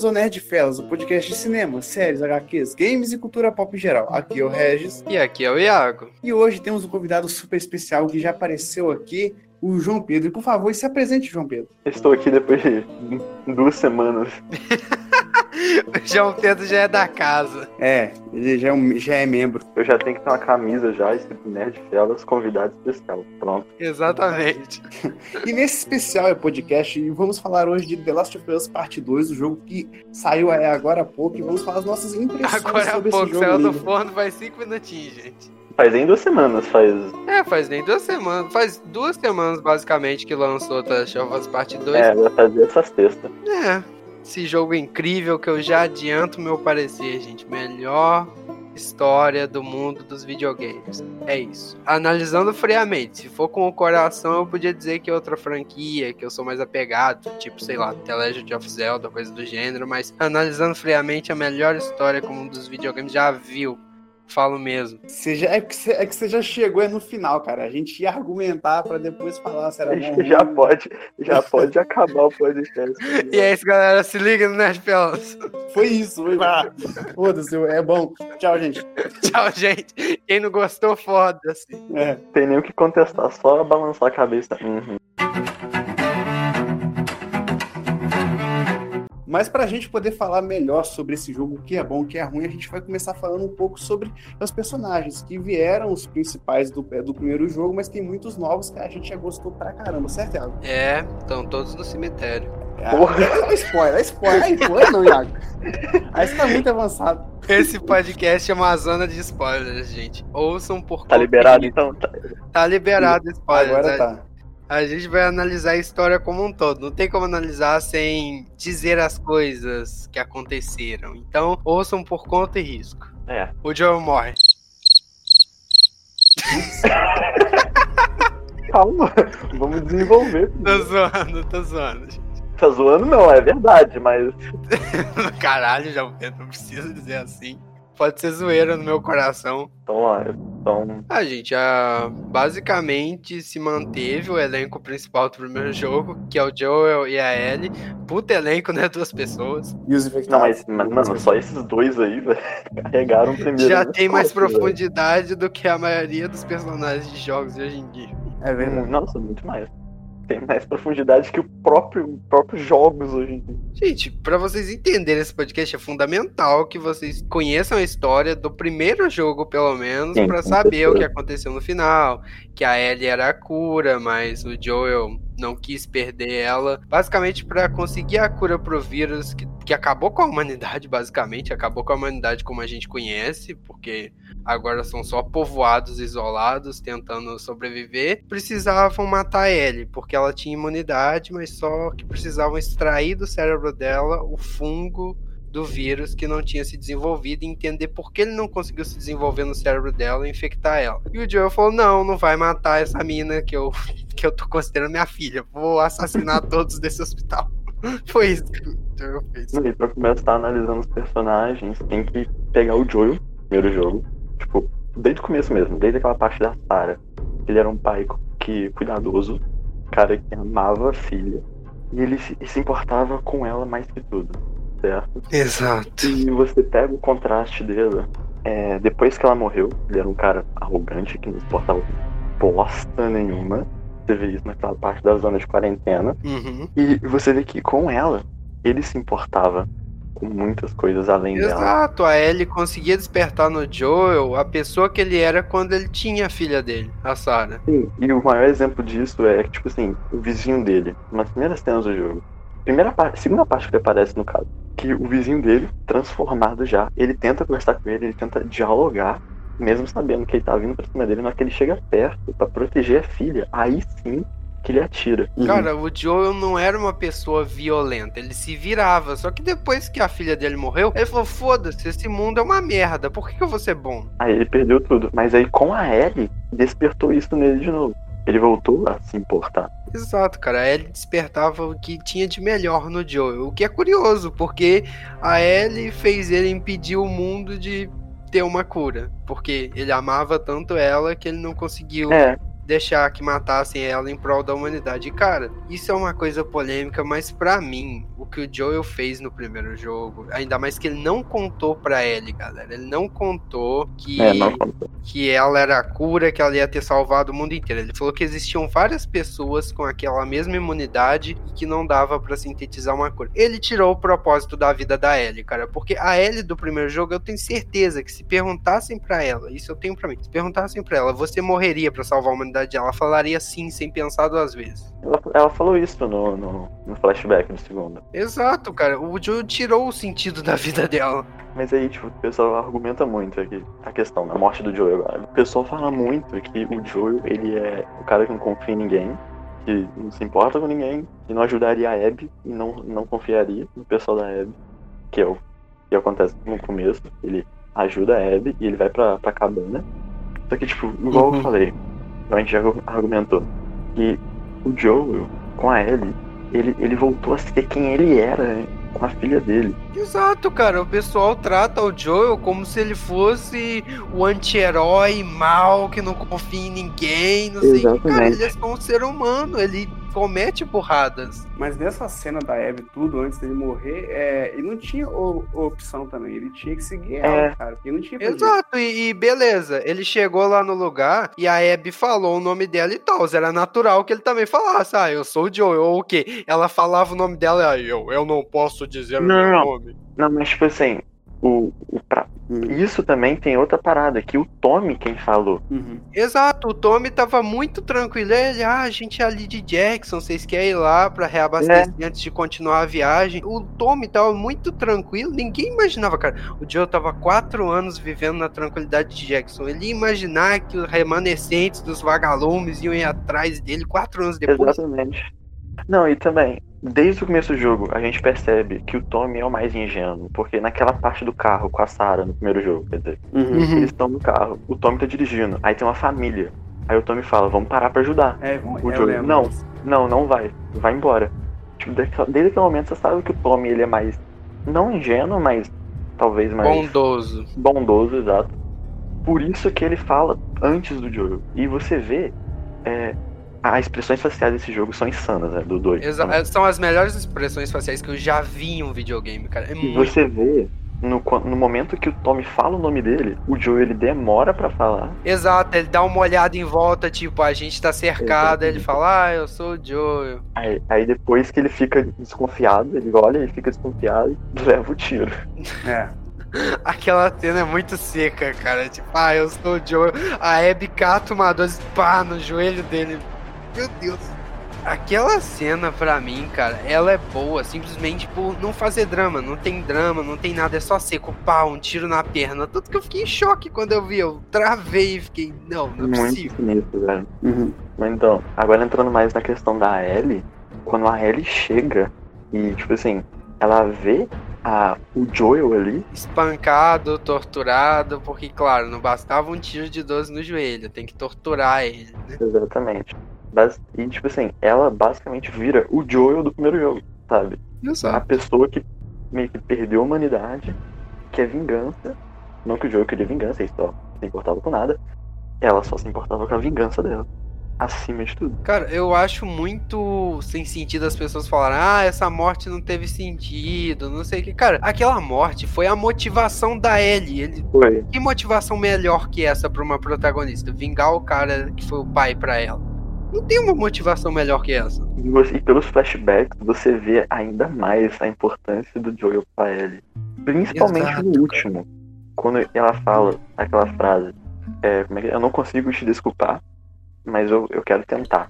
bem-vindos ao Nerd Fellas, o podcast de cinema, séries, HQs, games e cultura pop em geral. Aqui é o Regis. E aqui é o Iago. E hoje temos um convidado super especial que já apareceu aqui, o João Pedro. E por favor, se apresente, João Pedro. Estou aqui depois de duas semanas. o João Pedro já é da casa. É, ele já é, um, já é membro. Eu já tenho que ter uma camisa já, escrito Nerd Fellas, convidado especial. Pronto. Exatamente. e nesse especial é podcast, vamos falar hoje de The Last of Us Parte 2, o jogo que saiu agora há pouco, e vamos falar as nossas impressões agora sobre há pouco, esse jogo. Saiu do ainda. forno faz cinco minutinhos, gente. Faz nem duas semanas, faz. É, faz nem duas semanas. Faz duas semanas, basicamente, que lançou The Last of Us Parte 2. É, vai fazer essa sexta. É, esse jogo incrível que eu já adianto meu parecer, gente. Melhor história do mundo dos videogames. É isso. Analisando friamente, se for com o coração, eu podia dizer que é outra franquia, que eu sou mais apegado, tipo, sei lá, The Legend of Zelda, coisa do gênero, mas analisando friamente, a melhor história como um dos videogames já viu. Falo mesmo. Você já, é, que você, é que você já chegou é no final, cara. A gente ia argumentar pra depois falar se era bom. que já pode, já pode acabar o podcast. E é isso, galera. Se liga no Nerd Pelas. Foi isso. Foi... Ah, Foda-se, é bom. Tchau, gente. Tchau, gente. Quem não gostou, foda-se. É. Tem nem o que contestar, só balançar a cabeça. Uhum. Mas pra gente poder falar melhor sobre esse jogo, o que é bom, o que é ruim, a gente vai começar falando um pouco sobre os personagens que vieram, os principais do, é, do primeiro jogo, mas tem muitos novos que a gente já gostou pra caramba, certo, Iago? É, estão todos no cemitério. É, Porra. é spoiler, é spoiler. Aí foi, não, Iago. Aí você tá muito avançado. Esse podcast é uma zona de spoilers, gente. Ouçam por Tá liberado então? Tá. Tá liberado spoilers. Agora a, tá. A gente vai analisar a história como um todo. Não tem como analisar sem dizer as coisas que aconteceram. Então, ouçam por conta e risco. É. O Joel morre. Calma, vamos desenvolver. Tô zoando, tô zoando. gente. Tá zoando não, é verdade, mas Caralho, já não precisa dizer assim. Pode ser zoeira no meu coração. então, ó, então, Ah, gente, a... basicamente se manteve o elenco principal do primeiro jogo, que é o Joel e a Ellie. Puta elenco, né? Duas pessoas. E os não, infectados? mas, mas mano, só esses dois aí, velho, carregaram o primeiro. Já tem mais velho. profundidade do que a maioria dos personagens de jogos de hoje em dia. É verdade. Nossa, muito mais. Tem mais profundidade que o próprio próprios jogos hoje em dia. Gente, pra vocês entenderem esse podcast, é fundamental que vocês conheçam a história do primeiro jogo, pelo menos, com saber o que aconteceu no final. Que a Ellie era a cura, mas o Joel não quis perder ela. Basicamente, pra conseguir a cura pro vírus que, que acabou com a humanidade, basicamente. Acabou com a humanidade como a gente conhece, porque agora são só povoados isolados tentando sobreviver. Precisavam matar a Ellie, porque ela tinha imunidade, mas só que precisavam extrair do cérebro dela o fungo do vírus que não tinha se desenvolvido e entender por que ele não conseguiu se desenvolver no cérebro dela e infectar ela. E o Joel falou: não, não vai matar essa mina que eu, que eu tô considerando minha filha. Vou assassinar todos desse hospital. Foi isso que o Joel fez. E pra começar analisando os personagens, tem que pegar o Joel, primeiro jogo. Tipo, desde o começo mesmo, desde aquela parte da Sarah. Ele era um pai que cuidadoso, cara que amava a filha. E ele se, se importava com ela mais que tudo, certo? Exato. E você pega o contraste dele. é, depois que ela morreu, ele era um cara arrogante que não importava bosta nenhuma. Você vê isso naquela parte da zona de quarentena. Uhum. E você vê que com ela, ele se importava com muitas coisas além dela. Exato, a Ellie conseguia despertar no Joel a pessoa que ele era quando ele tinha a filha dele, a Sarah. Sim, e o maior exemplo disso é que, tipo assim, o vizinho dele, nas primeiras cenas do jogo. Primeira parte, segunda parte que ele aparece no caso, que o vizinho dele, transformado já, ele tenta conversar com ele, ele tenta dialogar, mesmo sabendo que ele tá vindo pra cima dele, mas que ele chega perto pra proteger a filha, aí sim que ele atira. Cara, o Joel não era uma pessoa violenta, ele se virava. Só que depois que a filha dele morreu, ele falou: foda-se, esse mundo é uma merda, por que, que eu vou ser bom? Aí ele perdeu tudo. Mas aí com a Ellie, despertou isso nele de novo. Ele voltou a se importar. Exato, cara. A Ellie despertava o que tinha de melhor no Joel. O que é curioso, porque a Ellie fez ele impedir o mundo de ter uma cura. Porque ele amava tanto ela que ele não conseguiu É, deixar que matassem ela em prol da humanidade. E, cara, isso é uma coisa polêmica, mas para mim, o que o Joel fez no primeiro jogo, ainda mais que ele não contou pra Ellie, galera. Ele não contou que, É, não contou. que ela era a cura, que ela ia ter salvado o mundo inteiro. Ele falou que existiam várias pessoas com aquela mesma imunidade e que não dava pra sintetizar uma cura. Ele tirou o propósito da vida da Ellie, cara, porque a Ellie do primeiro jogo, eu tenho certeza que se perguntassem pra ela, isso eu tenho pra mim, se perguntassem pra ela, você morreria pra salvar a humanidade? Ela falaria sim, sem pensar duas vezes. Ela, ela falou isso no, no, no flashback do segundo. Exato, cara. O Joe tirou o sentido da vida dela. Mas aí, tipo, o pessoal argumenta muito aqui a questão da morte do Joel agora. O pessoal fala muito que o Joel, ele é o cara que não confia em ninguém, que não se importa com ninguém, que não ajudaria a Abby e não, não confiaria no pessoal da Abby, que é o que acontece no começo. Ele ajuda a Abby e ele vai pra, pra cabana. Só que, tipo, igual Uhum. eu falei, a gente já argumentou, que o Joel, com a Ellie, ele, ele voltou a ser quem ele era com a filha dele. Exato, cara. O pessoal trata o Joel como se ele fosse o anti-herói mal, que não confia em ninguém, não sei o que. Cara, Exatamente. ele é só um ser humano, ele comete burradas. Mas nessa cena da Abby, tudo, antes dele morrer, é, ele não tinha o- opção também. Ele tinha que seguir ela, É. cara. Ele não tinha. Exato, e, e beleza, ele chegou lá no lugar e a Abby falou o nome dela e tal. Era natural que ele também falasse, ah, eu sou o Joel, ou o quê? Ela falava o nome dela e aí, eu, eu não posso dizer o Não, meu não. nome. Não, mas tipo assim, o, o pra- Hum. isso também tem outra parada, que o Tommy quem falou. Uhum. Exato, o Tommy tava muito tranquilo. Ele, ah, a gente é ali de Jackson, vocês querem ir lá pra reabastecer antes de continuar a viagem. O Tommy tava muito tranquilo, ninguém imaginava, cara. O Joe tava quatro anos vivendo na tranquilidade de Jackson. Ele ia imaginar que os remanescentes dos vagalumes iam ir atrás dele quatro anos depois. Exatamente. Não, e também, desde o começo do jogo, a gente percebe que o Tommy é o mais ingênuo, porque naquela parte do carro com a Sarah no primeiro jogo, quer dizer, Uhum. Uhum. eles estão no carro, o Tommy tá dirigindo, aí tem uma família. Aí o Tommy fala, vamos parar pra ajudar. É, O lembro não. Não, não vai. Vai embora. Tipo, desde aquele momento você sabe que o Tommy ele é mais. Não ingênuo, mas talvez mais Bondoso. bondoso, exato. Por isso que ele fala antes do jogo. E você vê. É, as expressões faciais desse jogo são insanas, né? Do 2. Exa- São as melhores expressões faciais que eu já vi em um videogame, cara. É E muito. você vê. No, no momento que o Tommy fala o nome dele, o Joe ele demora pra falar. Exato, ele dá uma olhada em volta, tipo, a gente tá cercado, ele fala, ah, eu sou o Joel. Aí, aí depois que ele fica desconfiado, ele olha, ele fica desconfiado e leva o tiro. É. Aquela cena é muito seca, cara. Tipo, ah, eu sou o Joel. A Abby cata uma 12, pá, no joelho dele. Meu Deus. Aquela cena, pra mim, cara, ela é boa, simplesmente por não fazer drama. Não tem drama, não tem nada, é só seco, pá, um tiro na perna. Tanto que eu fiquei em choque quando eu vi. Eu travei e fiquei, não, não é Muito possível. sinistro, velho. Uhum. Mas então, agora entrando mais na questão da Ellie, quando a Ellie chega e, tipo assim, ela vê a, o Joel ali, Espancado, torturado, porque, claro, não bastava um tiro de 12 no joelho, tem que torturar ele, né? exatamente. E, tipo assim, ela basicamente vira o Joel do primeiro jogo, sabe? A pessoa que meio que perdeu a humanidade, que é vingança. Não que o Joel queria vingança, ele só não se importava com nada. Ela só se importava com a vingança dela. Acima de tudo. Cara, eu acho muito sem sentido as pessoas falarem, ah, essa morte não teve sentido, não sei o que. Cara, aquela morte foi a motivação da Ellie. Ele... Foi. Que motivação melhor que essa pra uma protagonista? Vingar o cara que foi o pai pra ela. Não tem uma motivação melhor que essa. E, você- e pelos flashbacks, você vê ainda mais a importância do Joel pra Ellie. Principalmente Exato, no último. Quando ela fala aquela frase. É, é que é? Eu não consigo te desculpar, mas eu, eu quero tentar.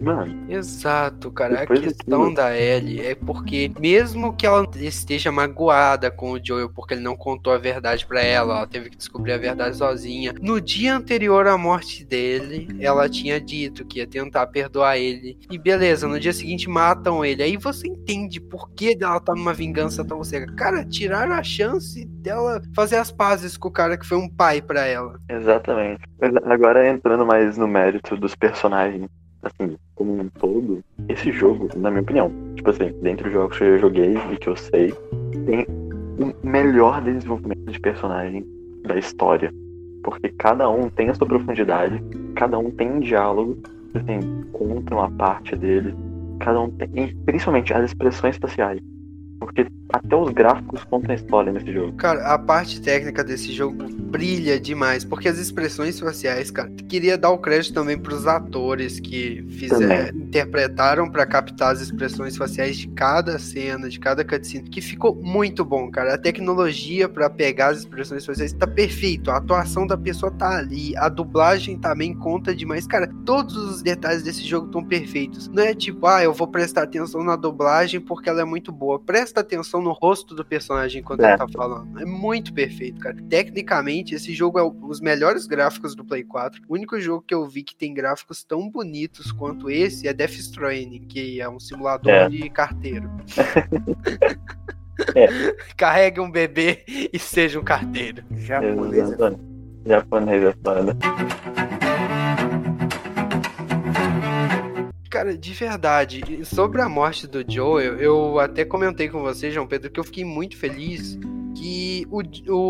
Mano, Exato, cara. A questão daquilo- da Ellie é porque, mesmo que ela esteja magoada com o Joel porque ele não contou a verdade pra ela, ela teve que descobrir a verdade sozinha. No dia anterior à morte dele, ela tinha dito que ia tentar perdoar ele. E beleza, no dia seguinte matam ele. Aí você entende por que ela tá numa vingança tão cega. Cara, tiraram a chance dela fazer as pazes com o cara que foi um pai pra ela. exatamente. Agora entrando mais no mérito dos personagens, assim, como um todo, esse jogo, na minha opinião, tipo assim, dentre os jogos que eu joguei e que eu sei, tem o melhor desenvolvimento de personagem da história. porque cada um tem a sua profundidade, cada um tem um diálogo, assim, conta uma parte dele, cada um tem, e principalmente as expressões faciais. Porque até os gráficos contam a história nesse jogo. Cara, a parte técnica desse jogo brilha demais, porque as expressões faciais, cara, queria dar o crédito também pros atores que fizeram, interpretaram para captar as expressões faciais de cada cena, de cada cutscene, que ficou muito bom, cara. A tecnologia para pegar as expressões faciais tá perfeito, a atuação da pessoa tá ali, a dublagem também conta demais, cara. Todos os detalhes desse jogo estão perfeitos. Não é tipo, ah, eu vou prestar atenção na dublagem porque ela é muito boa. Presta atenção no rosto do personagem enquanto É. ele tá falando. É muito perfeito, cara. Tecnicamente, esse jogo é os melhores gráficos do Play 4. O único jogo que eu vi que tem gráficos tão bonitos quanto esse é Death Stranding, que é um simulador É. de carteiro. É. Carregue um bebê e seja um carteiro. Exatamente. Japonês é foda. Cara, de verdade, sobre a morte do Joel, eu até comentei com você, João Pedro, que eu fiquei muito feliz que o,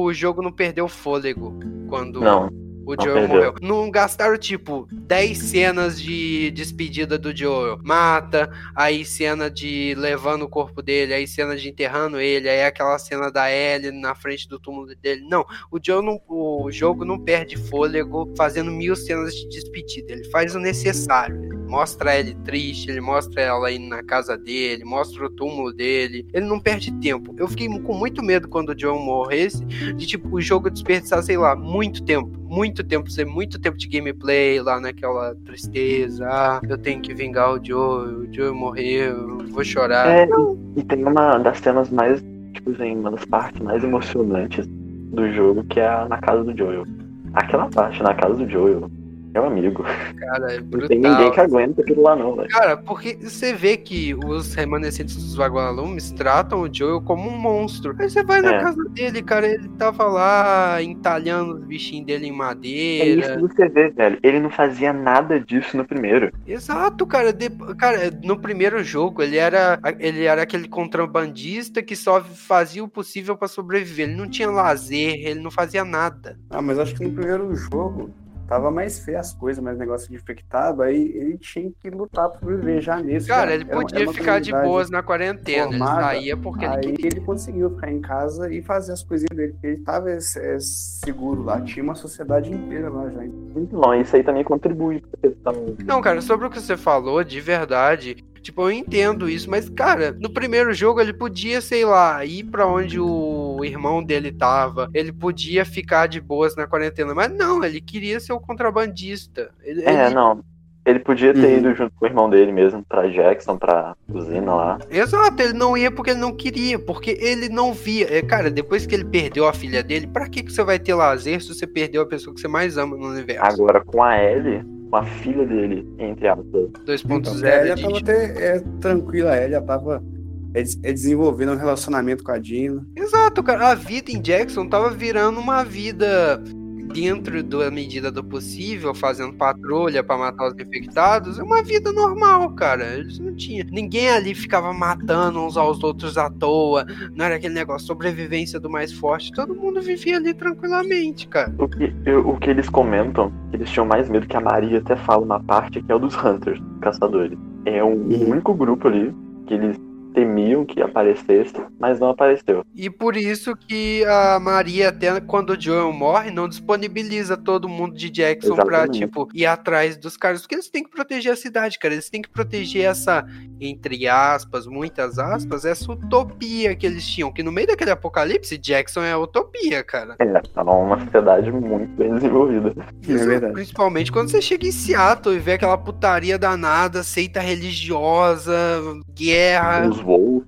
o jogo não perdeu fôlego quando Não, o não Joel perdeu. morreu. Não gastaram, tipo, 10 cenas de despedida do Joel. Mata, aí cena de levando o corpo dele, aí cena de enterrando ele, aí aquela cena da Ellie na frente do túmulo dele. Não, o, Joel não, o jogo não perde fôlego fazendo mil cenas de despedida. Ele faz o necessário. Ele mostra ele triste, ele mostra ela indo na casa dele, mostra o túmulo dele. Ele não perde tempo. Eu fiquei com muito medo quando o Joel morresse, de tipo, o jogo desperdiçar, sei lá, muito tempo. Muito tempo, ser muito tempo de gameplay lá naquela tristeza. Ah, eu tenho que vingar o Joel, o Joel morreu, eu vou chorar. É, e tem uma das cenas mais, tipo assim, uma das partes mais emocionantes do jogo, que é a- na casa do Joel. Aquela parte na casa do Joel, meu amigo, Cara, é não brutal. tem ninguém que aguenta aquilo lá não, velho. Cara, porque você vê que os remanescentes dos vagalumes tratam o Joel como um monstro. Aí você vai na É. casa dele, cara, ele tava lá entalhando os bichinhos dele em É isso madeira. que você vê, velho. Ele não fazia nada disso no primeiro. Exato, cara. De- Cara, no primeiro jogo ele era, ele era aquele contrabandista que só fazia o possível pra sobreviver. Ele não tinha lazer, ele não fazia nada. Ah, mas acho que no primeiro jogo tava mais feio as coisas, mais negócio de infectado, aí ele tinha que lutar por viver já nesse. Cara, já. ele podia era ficar de boas na quarentena. Ele formada, saía porque ele Aí queria. ele conseguiu ficar em casa e fazer as coisinhas dele, porque ele tava é, seguro lá, tinha uma sociedade inteira lá já. Não, isso aí também contribui pra questão. Não, cara, sobre o que você falou, de verdade, tipo, eu entendo isso, mas, cara, no primeiro jogo ele podia, sei lá, ir pra onde o irmão dele tava, ele podia ficar de boas na quarentena, mas não, ele queria ser o contrabandista. Ele, É, ele- não. Ele podia ter Uhum. ido junto com o irmão dele mesmo, pra Jackson, pra usina lá. Exato, ele não ia porque ele não queria, porque ele não via. É, cara, depois que ele perdeu a filha dele, pra que, que você vai ter lazer se você perdeu a pessoa que você mais ama no universo? Agora, com a Ellie, com a filha dele, entre aspas. 2.0 Então, ela tava até é, tranquila, ela tava é, é, desenvolvendo um relacionamento com a Dina. Exato, cara. A vida em Jackson tava virando uma vida dentro da medida do possível, fazendo patrulha pra matar os infectados. É uma vida normal, cara. Eles não tinham. Ninguém ali ficava matando uns aos outros à toa. Não era aquele negócio sobrevivência do mais forte. Todo mundo vivia ali tranquilamente, cara. O que, eu- o que eles comentam, eles tinham mais medo, que a Maria até fala uma parte, que é o dos Hunters, caçadores. É o único grupo ali que eles temiam que aparecesse, mas não apareceu. E por isso que a Maria, até quando o Joel morre, não disponibiliza todo mundo de Jackson pra, Exatamente. tipo, ir atrás dos caras. Porque eles têm que proteger a cidade, cara. Eles têm que proteger essa, entre aspas, muitas aspas, essa utopia que eles tinham. Que no meio daquele apocalipse, Jackson é a utopia, cara. É, tava uma sociedade muito bem desenvolvida. É verdade. Principalmente quando você chega em Seattle e vê aquela putaria danada, seita religiosa, guerra. Os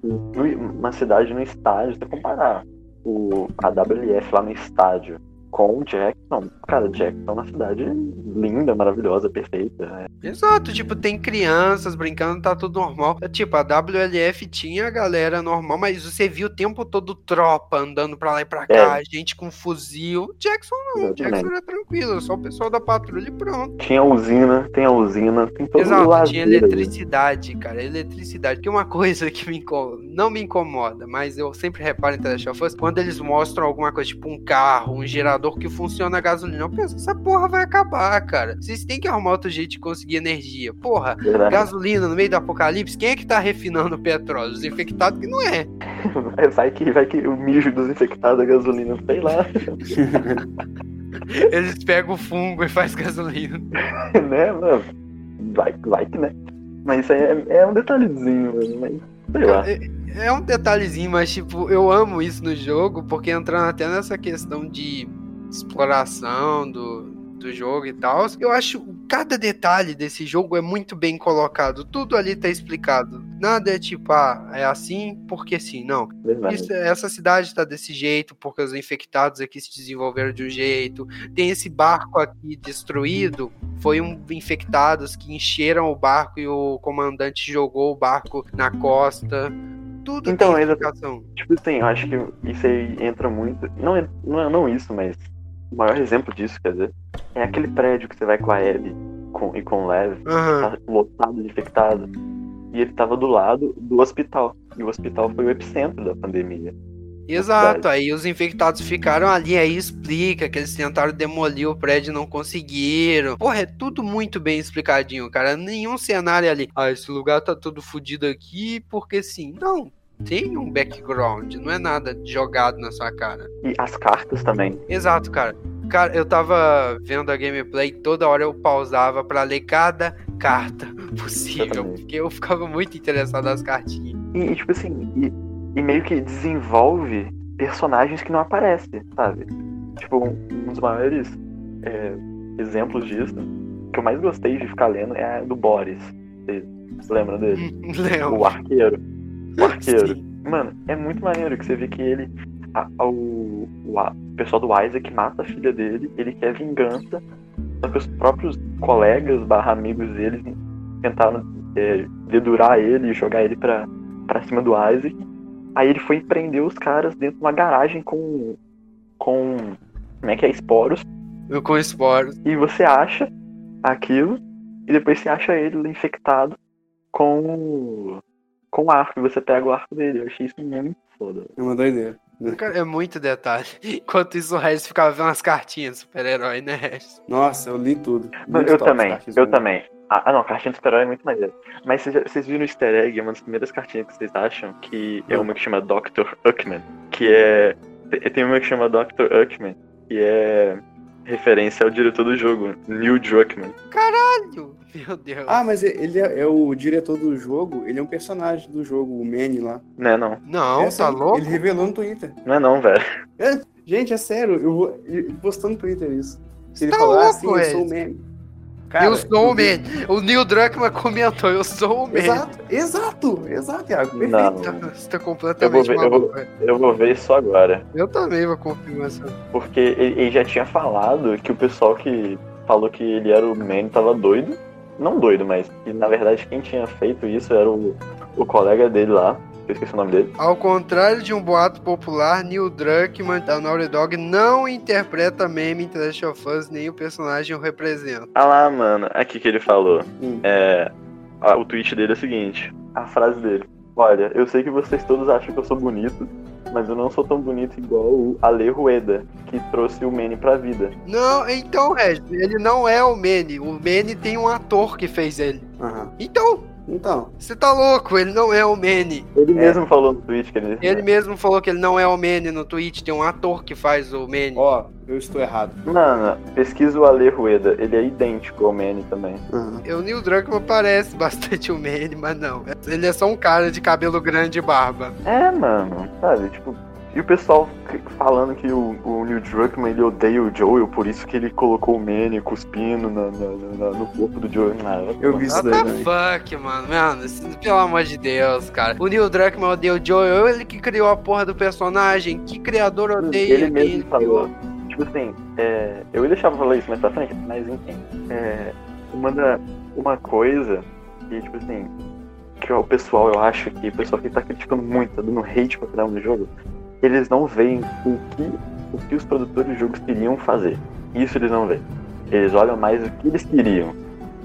No- uma cidade no estádio, se comparar o, a WLF lá no estádio com o Jackson, cara, Jackson é uma cidade linda, maravilhosa, perfeita. né? Exato, tipo, tem crianças brincando, tá tudo normal. É, Tipo, a WLF tinha a galera normal, mas você viu o tempo todo tropa andando pra lá e pra cá, gente com fuzil. Jackson não, Exatamente. Jackson era tranquilo, só o pessoal da patrulha e pronto. Tinha usina, tem a usina, tem todo o Exato, lazer tinha eletricidade, cara, eletricidade. Que é uma coisa que me não me incomoda, mas eu sempre reparo em The Last of Us, quando eles mostram alguma coisa, tipo um carro, um gerador gerador que funciona a gasolina. Eu penso, essa porra vai acabar, cara. Vocês têm que arrumar outro jeito de conseguir energia. Porra, Verdade. gasolina no meio do apocalipse, quem é que tá refinando o petróleo? Os infectados que não é. Vai que, vai que o mijo dos infectados é gasolina, sei lá. Eles pegam o fungo e faz gasolina. né, mano? Vai, vai que, né? Mas isso aí é, é um detalhezinho, mano. Mas sei lá. É, é um detalhezinho, mas tipo, eu amo isso no jogo, porque entrando até nessa questão de exploração do, do jogo e tal, eu acho cada detalhe desse jogo é muito bem colocado. Tudo ali tá explicado. Nada é tipo, ah, é assim porque sim. Não. Isso- essa cidade tá desse jeito porque os infectados aqui se desenvolveram de um jeito. Tem esse barco aqui destruído. Foi um infectados que encheram o barco e o comandante jogou o barco na costa. Tudo Então, tem explicação. Tipo assim, eu acho que isso aí entra muito. Não, é- não, é- não isso, mas o maior exemplo disso, quer dizer, é aquele prédio que você vai com a Abby com, e com o Lev, Aham. tá lotado de infectados. E ele tava do lado do hospital. E o hospital foi o epicentro da pandemia. Exato, aí os infectados ficaram ali, aí explica que eles tentaram demolir o prédio e não conseguiram. Porra, é tudo muito bem explicadinho, cara. Nenhum cenário ali. Ah, esse lugar tá todo fodido aqui porque sim. Não, tem um background, não é nada jogado na sua cara. E as cartas também. Exato, cara. Cara, eu tava vendo a gameplay, toda hora eu pausava pra ler cada carta possível, porque eu ficava muito interessado nas cartinhas. E, e, tipo assim, e, e meio que desenvolve personagens que não aparecem, sabe? Tipo, um, dos maiores é, exemplos disso, que eu mais gostei de ficar lendo, é a do Boris. Vocês lembram dele? Leão. O arqueiro. O arqueiro. Sim. Mano, é muito maneiro que você vê que ele. a- a- o, o a- o pessoal do Isaac mata a filha dele, ele quer vingança. Só que os próprios colegas barra amigos dele tentaram é, dedurar ele e jogar ele pra, pra cima do Isaac. Aí ele foi prender os caras dentro de uma garagem com. com. como é que é? Esporos. Eu com esporos. E você acha aquilo, e depois você acha ele infectado com. Com arco, e você pega o arco dele. Eu achei isso muito foda. É uma doideira. Cara, é muito detalhe. Enquanto isso, o Regis ficava vendo as cartinhas do super-herói, né, Regis? Nossa, eu li tudo. Muito eu top, também, eu também. Ah, ah, não, cartinha do super-herói é muito maneiro. Mas vocês, viram o easter egg, uma das primeiras cartinhas que vocês acham, que é uma que chama Dr. Uckman, que é. te- Tem uma que chama Dr. Uckman, que é referência ao diretor do jogo, Neil Druckmann. Caralho! Meu Deus. Ah, mas ele é, é o diretor do jogo, ele é um personagem do jogo, o Manny lá. Não é não, não, Essa tá aí, louco? Ele revelou no Twitter. não é não, velho. Gente, é sério, eu vou ele postou no Twitter isso. Se ele Tá falar louco, assim, eu sou o. Manny. Cara, eu sou o eu Man. O Neil Druckmann comentou, eu sou o Man. Exato, exato, exato, Thiago. Perfeito. Não, Você tá completamente Eu vou ver, eu maluco. velho. eu vou ver isso agora. Eu também vou confirmar isso. Porque ele, ele já tinha falado que o pessoal que falou que ele era o Man tava doido. Não doido, mas que na verdade quem tinha feito isso era o, o colega dele lá. Eu esqueci o nome dele. Ao contrário de um boato popular, Neil Druckmann da Naughty Dog não interpreta meme em The Last of Us, nem o personagem o representa. Ah lá, mano, aqui que ele falou. Hum. É, o tweet dele é o seguinte: a frase dele. Olha, eu sei que vocês todos acham que eu sou bonito, mas eu não sou tão bonito igual o Ale Rueda, que trouxe o Manny pra vida. Não, então, Regis, ele não é o Manny. O Manny tem um ator que fez ele. Aham. Então, Então, você tá louco, ele não é o Manny. Ele É. mesmo falou no tweet que ele. Ele mesmo falou que ele não é o Manny no Twitch, tem um ator que faz o Manny. ó, eu estou errado. Mano, pesquisa o Ale Rueda, ele é idêntico ao Manny também. Aham. O Neil Druckmann parece bastante o Manny, mas não. Ele é só um cara de cabelo grande e barba. É, mano, sabe, tipo. E o pessoal falando que o, o Neil Druckmann ele odeia o Joel, por isso que ele colocou o Manny cuspindo na- na- na- no corpo do Joel. Ah, Eu vi isso What daí the também. fuck, mano? Mano, isso- pelo amor de Deus, cara. O Neil Druckmann odeia o Joel, ele que criou a porra do personagem. Que criador odeia Ele quem mesmo falou. Tipo assim, é, eu ia deixar pra falar isso mais pra frente, mas enfim. É, uma, da, uma coisa que, tipo assim, que o pessoal, eu acho que o pessoal que tá criticando muito, tá dando hate pra cada um do jogo, eles não veem o que, o que os produtores de jogos queriam fazer. Isso eles não veem. Eles olham mais o que eles queriam.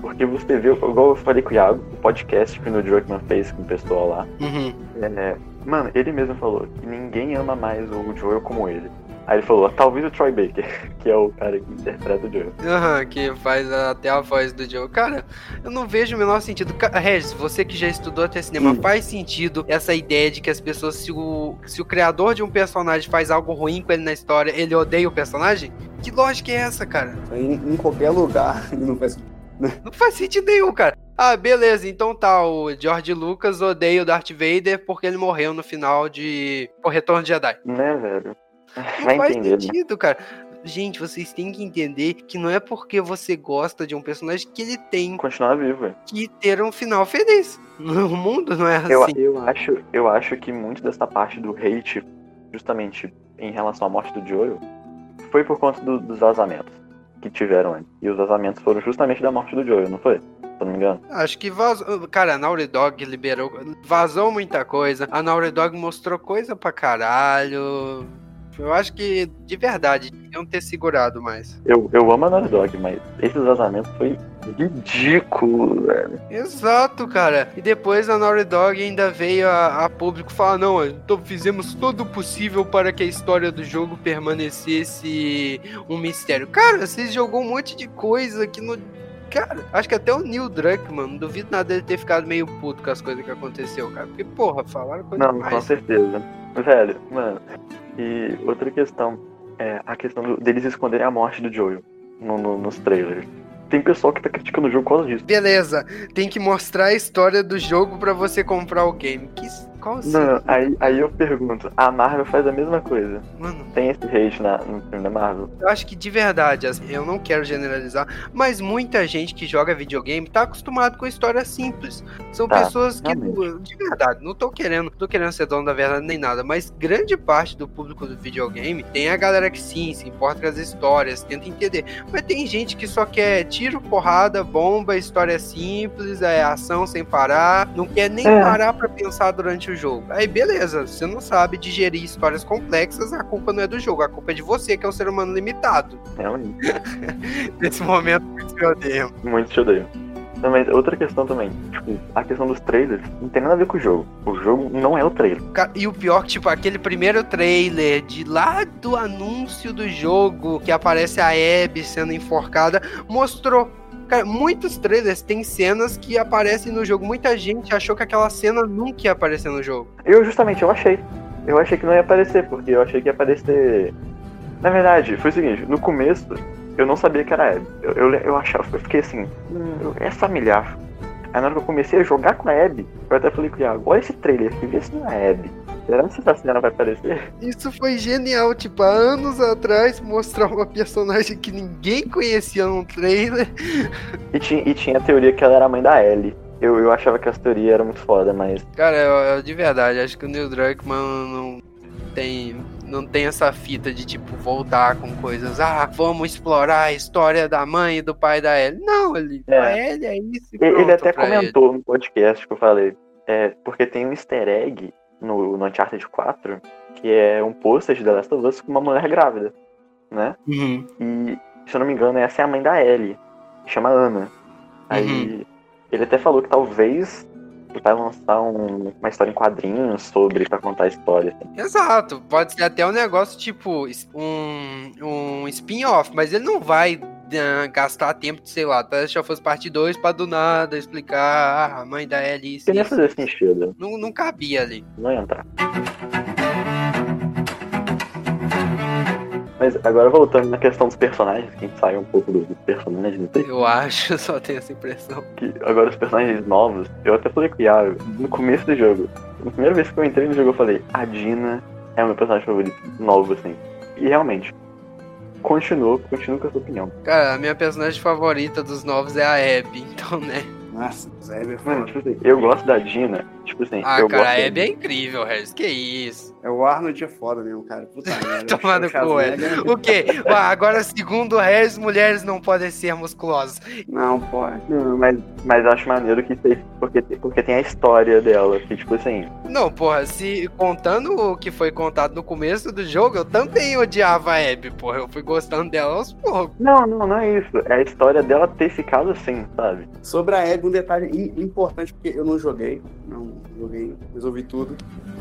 Porque você vê, igual eu falei com o Iago, o podcast que o Druckmann fez com o pessoal lá, Uhum. é, mano, ele mesmo falou que ninguém ama mais o Joel como ele. Aí ele falou, talvez o Troy Baker, que é o cara que interpreta o Joe. Aham, que faz até a voz do Joe. Cara, eu não vejo o menor sentido. Regis, você que já estudou até cinema, Hum. faz sentido essa ideia de que as pessoas, se o, se o criador de um personagem faz algo ruim com ele na história, ele odeia o personagem? Que lógica é essa, cara? Em, em qualquer lugar, não faz Não faz sentido nenhum, cara. Ah, beleza, então tá, o George Lucas odeia o Darth Vader porque ele morreu no final de O Retorno de Jedi. Né, velho? Não Vai faz entender, né? sentido, cara. Gente, vocês têm que entender que não é porque você gosta de um personagem que ele tem Continuar vivo, velho. que ter um final feliz. O mundo não é Eu, assim. eu, acho, eu acho que muito dessa parte do hate, justamente em relação à morte do Joel, foi por conta do- dos vazamentos que tiveram antes. E os vazamentos foram justamente da morte do Joel, não foi? Se eu não me engano. Acho que vazou. Cara, a Naughty Dog liberou. Vazou muita coisa. A Naughty Dog mostrou coisa pra caralho. Eu acho que, de verdade, deviam ter segurado mais. Eu, eu amo a Naughty Dog, mas esses vazamentos foi ridículo, velho. Exato, cara. E depois a Naughty Dog ainda veio a, a público falar: não, então fizemos todo o possível para que a história do jogo permanecesse um mistério. Cara, vocês jogou um monte de coisa que não. Cara, acho que até o Neil Druckmann, não duvido nada dele ter ficado meio puto com as coisas que aconteceu, cara. Porque, porra, falaram coisa Não, com demais. certeza. Velho, mano. E outra questão é a questão do- deles esconderem a morte do Joel no- no- nos trailers. Tem pessoal que tá criticando o jogo por causa disso. Beleza, tem que mostrar a história do jogo pra você comprar o game. Que, qual assim? Não, aí, aí eu pergunto, a Marvel faz a mesma coisa. Mano, Tem esse hate na, no filme da Marvel? Eu acho que de verdade, eu não quero generalizar, mas muita gente que joga videogame tá acostumado com história simples. São Tá, pessoas que, realmente. de verdade, não tô querendo, não tô querendo ser dono da verdade nem nada, mas grande parte do público do videogame tem a galera que sim, se importa com as histórias, tenta entender. Mas tem gente que só quer tiro, porrada, bomba, história simples, é ação sem parar, não quer nem É. parar pra pensar durante o jogo. Aí beleza, você não sabe digerir histórias complexas, a culpa não é do jogo, a culpa é de você, que é um ser humano limitado. Realmente. Nesse momento, muitos me odeiam. Muito te odeio. Não, mas outra questão também, tipo, a questão dos trailers não tem nada a ver com o jogo. O jogo não é o trailer. E o pior que, tipo, aquele primeiro trailer de lá do anúncio do jogo, que aparece a Abby sendo enforcada, mostrou. Cara, muitos trailers têm cenas que aparecem no jogo. Muita gente achou que aquela cena nunca ia aparecer no jogo. Eu justamente, eu achei. Eu achei que não ia aparecer, porque eu achei que ia aparecer. Na verdade, foi o seguinte, no começo eu não sabia que era a Abby. Eu, eu, eu achava, eu fiquei assim, hum, é familiar. Aí na hora que eu comecei a jogar com a Abby, eu até falei com o Iago, olha esse trailer aqui, vê se não é a Abby. Será que essa cena vai aparecer? Isso foi genial, tipo, há anos atrás, mostrar uma personagem que ninguém conhecia num trailer. E tinha, e tinha a teoria que ela era a mãe da Ellie. Eu, eu achava que essa teoria era muito foda, mas Cara, eu, eu- de verdade, acho que o Neil Druckmann não tem, não tem essa fita de, tipo, voltar com coisas. Ah, vamos explorar a história da mãe e do pai da Ellie. Não, ele, É. a Ellie é isso Ele até comentou no podcast que eu falei. É, porque tem um easter egg no, no Uncharted 4, que é um pôster de The Last of Us com uma mulher grávida, né? Uhum. E, se eu não me engano, essa é a mãe da Ellie, que chama Ana. Aí ele até falou que talvez vai lançar um- uma história em quadrinhos sobre, pra contar a história. assim. Exato, pode ser até um negócio tipo um, um spin-off, mas ele não vai ah, gastar tempo de, sei lá, até se já fosse parte 2 pra do nada explicar ah, a mãe da isso, Porque nem ia fazer sentido, Não, não cabia ali. não ia entrar. Mas agora voltando na questão dos personagens, que a gente saiu um pouco dos personagens, não sei Eu acho, eu só tenho essa impressão. que agora os personagens novos, eu até falei com o Iago, no começo do jogo, na primeira vez que eu entrei no jogo eu falei, a Dina é o meu personagem favorito novo, assim. E realmente, continuou, continuo com essa opinião. Cara, a minha personagem favorita dos novos é a Abby, então, né? Nossa, Zé é Mano, foda. tipo assim, eu gosto da Dina, tipo assim, Ah, eu cara, gosto a Abby é incrível, Harris. Que isso? É o Arnold é foda mesmo, cara. Puta merda. Tomar no O cu, é. O quê? Ah, agora, segundo Harris, mulheres não podem ser musculosas. Não, pode. Não, mas, mas eu acho maneiro que porque, porque tem a história dela, que tipo assim, Não, porra, se contando o que foi contado no começo do jogo, eu também odiava a Abby, porra. Eu fui gostando dela aos poucos. não, não, não é isso, é a história dela ter ficado assim, sabe? Sobre a Abby, um detalhe im- importante, porque eu não joguei. Não joguei, resolvi tudo.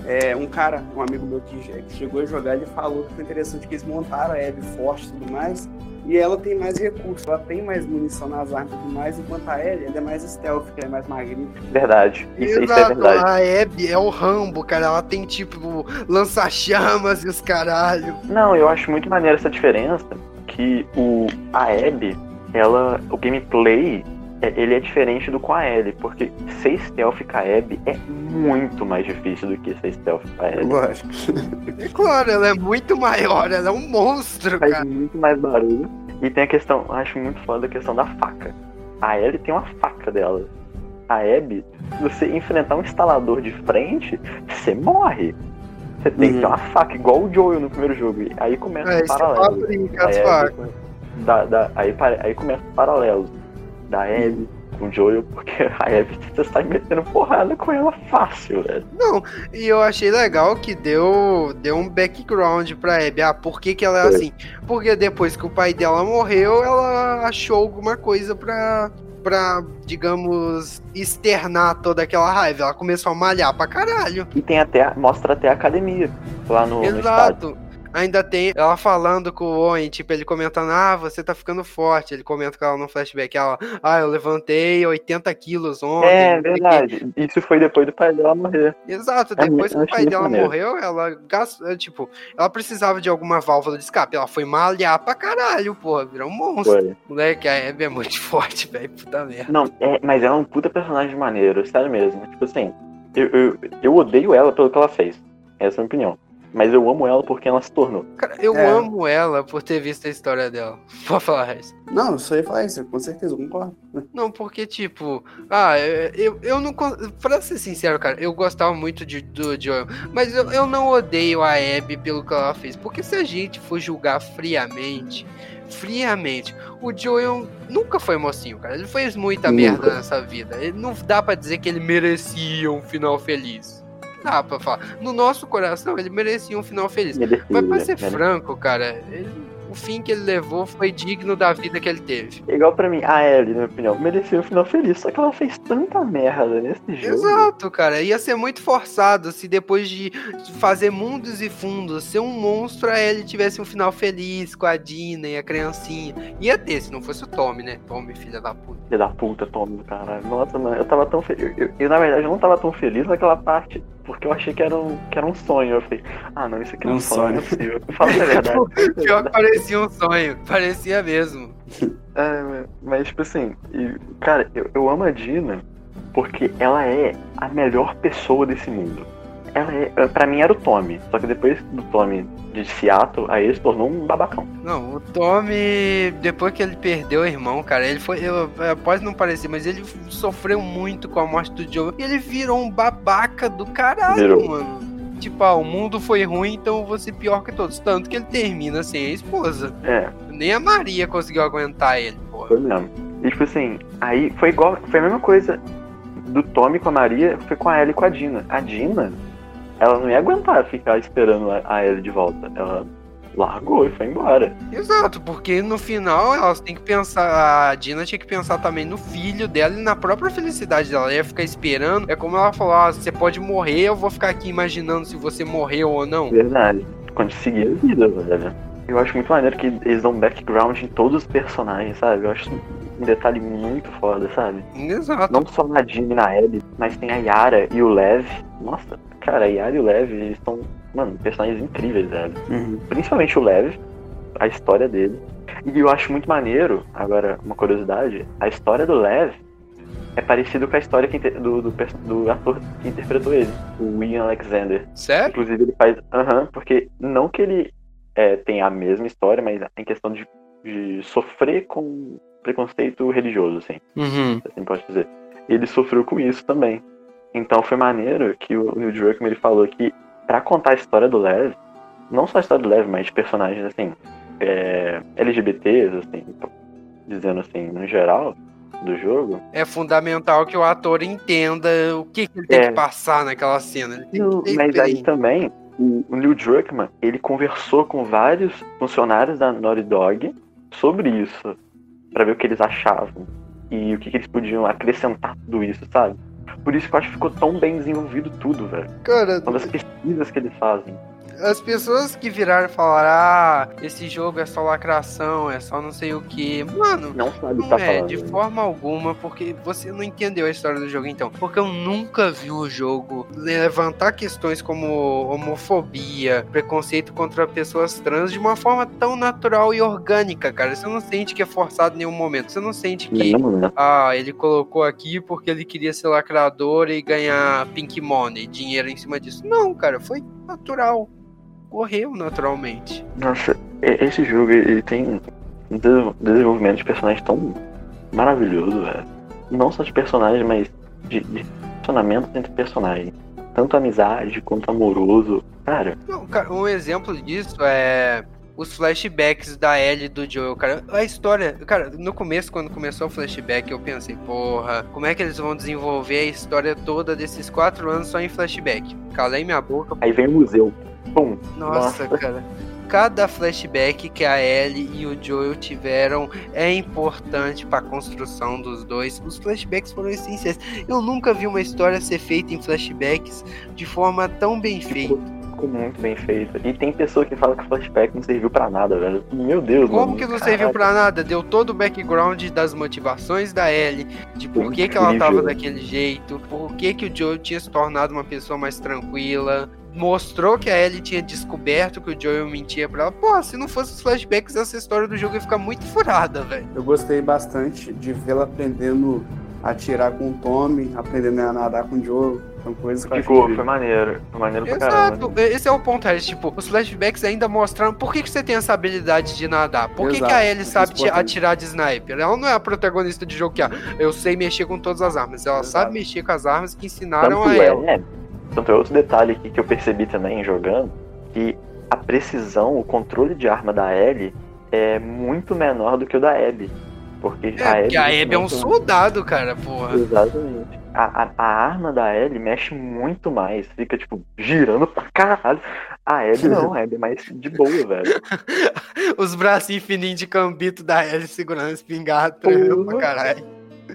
É, um cara, um amigo meu que, que chegou a jogar, ele falou que foi interessante que eles montaram a Abby forte e tudo mais, e ela tem mais recursos, ela tem mais munição nas armas e tudo mais, enquanto a Ellie ela é mais stealth, que é mais magrinha. Verdade. Isso, isso, é verdade. A Abby é o Rambo, cara. Ela tem tipo lança-chamas e os caralho. Não, eu acho muito maneiro essa diferença. Que o, a Abby, ela. O gameplay ele é diferente do com a Ellie, porque ser stealth com a Abby é muito mais difícil do que ser stealth com a Ellie. Lógico. É claro, ela é muito maior, ela é um monstro, Faz cara. muito mais barulho. E tem a questão, acho muito foda a questão da faca. A Ellie tem uma faca dela. A Abby, se você enfrentar um instalador de frente, você morre. Você tem que ter uma faca, igual o Joel no primeiro jogo. E aí começa É, o paralelo. é da- da- aí, aí começa o paralelo da Abby com o Joel, porque a Abby você sai metendo porrada com ela fácil, velho. Não, e eu achei legal que deu, deu um background pra Abby. Ah, por que, que ela é Foi. assim? Porque depois que o pai dela morreu, ela achou alguma coisa pra, pra digamos, externar toda aquela raiva. Ela começou a malhar pra caralho. E tem até, mostra até a academia lá no, no. Exato. Ainda tem ela falando com o Owen, tipo, ele comentando, ah, você tá ficando forte. Ele comenta com ela no flashback, ela, ah, eu levantei 80 quilos ontem. É não sei o quê." verdade. Isso foi depois do pai dela morrer. Exato, É depois muito- que o pai dela maneiro. morreu, ela gastou, tipo, ela precisava de alguma válvula de escape. Ela foi malhar pra caralho, porra, virou um monstro. Foi. Moleque, a Abby é muito forte, velho, puta merda. Não, é, mas ela é um puta personagem maneiro, sério mesmo. Tipo assim, eu, eu, eu odeio ela pelo que ela fez. Essa é a minha opinião. Mas eu amo ela porque ela se tornou. Cara, eu É. amo ela por ter visto a história dela. Pode falar, Reis. Não, eu só ia falar isso, com certeza, eu concordo. Não, porque, tipo, ah, eu, eu não. Pra ser sincero, cara, eu gostava muito de, do Joel, mas eu, eu não odeio a Abby pelo que ela fez. Porque se a gente for julgar friamente, friamente, o Joel nunca foi mocinho, cara. Ele fez muita Nunca. merda nessa vida. Ele não dá pra dizer que ele merecia um final feliz. Dá pra falar. No nosso coração, ele merecia um final feliz. Mas pra Merecia, ser merecia. franco, cara, ele- o fim que ele levou foi digno da vida que ele teve. Igual pra mim, a Ellie, na minha opinião, merecia um final feliz. Só que ela fez tanta merda nesse jogo. Exato, cara. Ia ser muito forçado se depois de fazer mundos e fundos, ser um monstro, a Ellie tivesse um final feliz com a Dina e a criancinha. Ia ter, se não fosse o Tommy, né? Tommy, filha da puta. Filha da puta, Tommy, caralho. Nossa, mano, eu tava tão feliz. Eu, eu, na verdade, eu não tava tão feliz naquela parte, porque eu achei que era um, que era um sonho. Eu falei, ah, não, isso aqui não é Um um sonho, não é sonho. possível. Fala a verdade. Pior que parecia um sonho. Parecia mesmo. É, mas- mas, tipo assim, e, cara, eu, eu amo a Dina porque ela é a melhor pessoa desse mundo. Ela é, pra mim era o Tommy, só que depois do Tommy de Seattle, aí ele se tornou um babacão. Não, o Tommy, depois que ele perdeu o irmão, cara, ele foi. Eu, pode não parecer, mas ele sofreu muito com a morte do Joe. E ele virou um babaca do caralho, Virou. mano. Tipo, ah, o mundo foi ruim, então eu vou ser pior que todos. Tanto que ele termina sem a esposa. É, Nem a Maria conseguiu aguentar ele, porra. foi mesmo. E tipo assim, aí foi igual, foi a mesma coisa do Tommy com a Maria, foi com a Ellie e com a Dina. A Dina, ela não ia aguentar ficar esperando a, Ellie de volta. Ela largou e foi embora. Exato, porque no final elas têm que pensar. A Dina tinha que pensar também no filho dela e na própria felicidade dela. Ela ia ficar esperando. É como ela falou: ah, você pode morrer, eu vou ficar aqui imaginando se você morreu ou não. Verdade. Quando seguir a vida, velho. Eu acho muito maneiro que eles dão background em todos os personagens, sabe? Eu acho um detalhe muito foda, sabe? Exato. Não só na Jean e na Ellie, mas tem a Yara e o Lev. Nossa, cara, a Yara e o Lev, eles são, mano, personagens incríveis, velho. Uhum. Principalmente o Lev, a história dele. E eu acho muito maneiro, agora, uma curiosidade, a história do Lev é parecido com a história que do, do, do ator que interpretou ele, o Ian Alexander. Sério? Inclusive ele faz. Aham, porque não que ele é, tenha a mesma história, mas em questão de, de sofrer com preconceito religioso, assim, Uhum. assim pode dizer. Ele sofreu com isso também. Então foi maneiro que o Neil Druckmann ele falou que pra contar a história do Lev, não só a história do Lev, mas de personagens assim, é, LGBTs, assim, dizendo assim, no geral, do jogo, É fundamental que o ator entenda o que, que ele tem É. que passar naquela cena. Mas aí bem. também, o, Neil Druckmann, ele conversou com vários funcionários da Naughty Dog sobre isso, pra ver o que eles achavam e o que, que eles podiam acrescentar tudo isso, sabe? Por isso que eu acho que ficou tão bem desenvolvido tudo, velho. Cara, São das pesquisas que eles fazem. As pessoas que viraram e falaram, ah, esse jogo é só lacração, é só não sei o que. Mano, Não sabe Não tá é, falando. de forma alguma, porque você não entendeu a história do jogo então. Porque eu nunca vi o jogo levantar questões como homofobia, preconceito contra pessoas trans de uma forma tão natural e orgânica, cara. Você não sente que é forçado em nenhum momento. Você não sente que, Não, né? ah, ele colocou aqui porque ele queria ser lacrador e ganhar pink money, dinheiro em cima disso. Não, cara, foi natural. Correu naturalmente. Nossa, esse jogo ele tem um des- desenvolvimento de personagem tão maravilhoso, velho. Não só de personagem, mas de, de relacionamentos entre personagens. Tanto amizade quanto amoroso. Cara, Não, cara, um exemplo disso é os flashbacks da Ellie e do Joel, cara. A história, cara, no começo, quando começou o flashback, eu pensei, porra, como é que eles vão desenvolver a história toda desses quatro anos só em flashback? Calei minha boca. aí vem o museu. Pum. Nossa, Nossa. cara. Cada flashback que a Ellie e o Joel tiveram é importante pra construção dos dois. Os flashbacks foram essenciais. Eu nunca vi uma história ser feita em flashbacks de forma tão bem feita. Ficou muito bem feito. E tem pessoa que fala que o flashback não serviu pra nada, velho. Meu Deus, Como mano. que não Caralho. serviu pra nada? Deu todo o background das motivações da Ellie, de por que, que ela tava daquele jeito, por que, que o Joel tinha se tornado uma pessoa mais tranquila. Mostrou que a Ellie tinha descoberto que o Joel mentia pra ela. Pô, se não fosse os flashbacks, essa história do jogo ia ficar muito furada, velho. Eu gostei bastante de vê-la aprendendo a atirar com o Tommy, aprendendo a nadar com o Joe. São coisas que Ficou, foi maneiro. Foi maneiro pra caramba. Exato, esse é o ponto, Harris. Tipo, os flashbacks ainda mostraram por que, que você tem essa habilidade de nadar. Por que, que a Exato, Ellie isso é sabe te- importante. atirar de sniper? Ela não é a protagonista de jogo que ah, eu sei mexer com todas as armas. Ela Exato. sabe mexer com as armas que ensinaram Tanto a é, ela. tanto é outro detalhe aqui que eu percebi também jogando, que a precisão, o controle de arma da Ellie é muito menor do que o da Abby. Porque É, a Abby. porque a Abby é um soldado, cara, porra. Exatamente. A, a, a arma da Ellie mexe muito mais. Fica, tipo, girando pra caralho. A Abby não, a Abby é mais de boa, velho. Os bracinhos fininhos de cambito da Ellie segurando a espingarda pra caralho.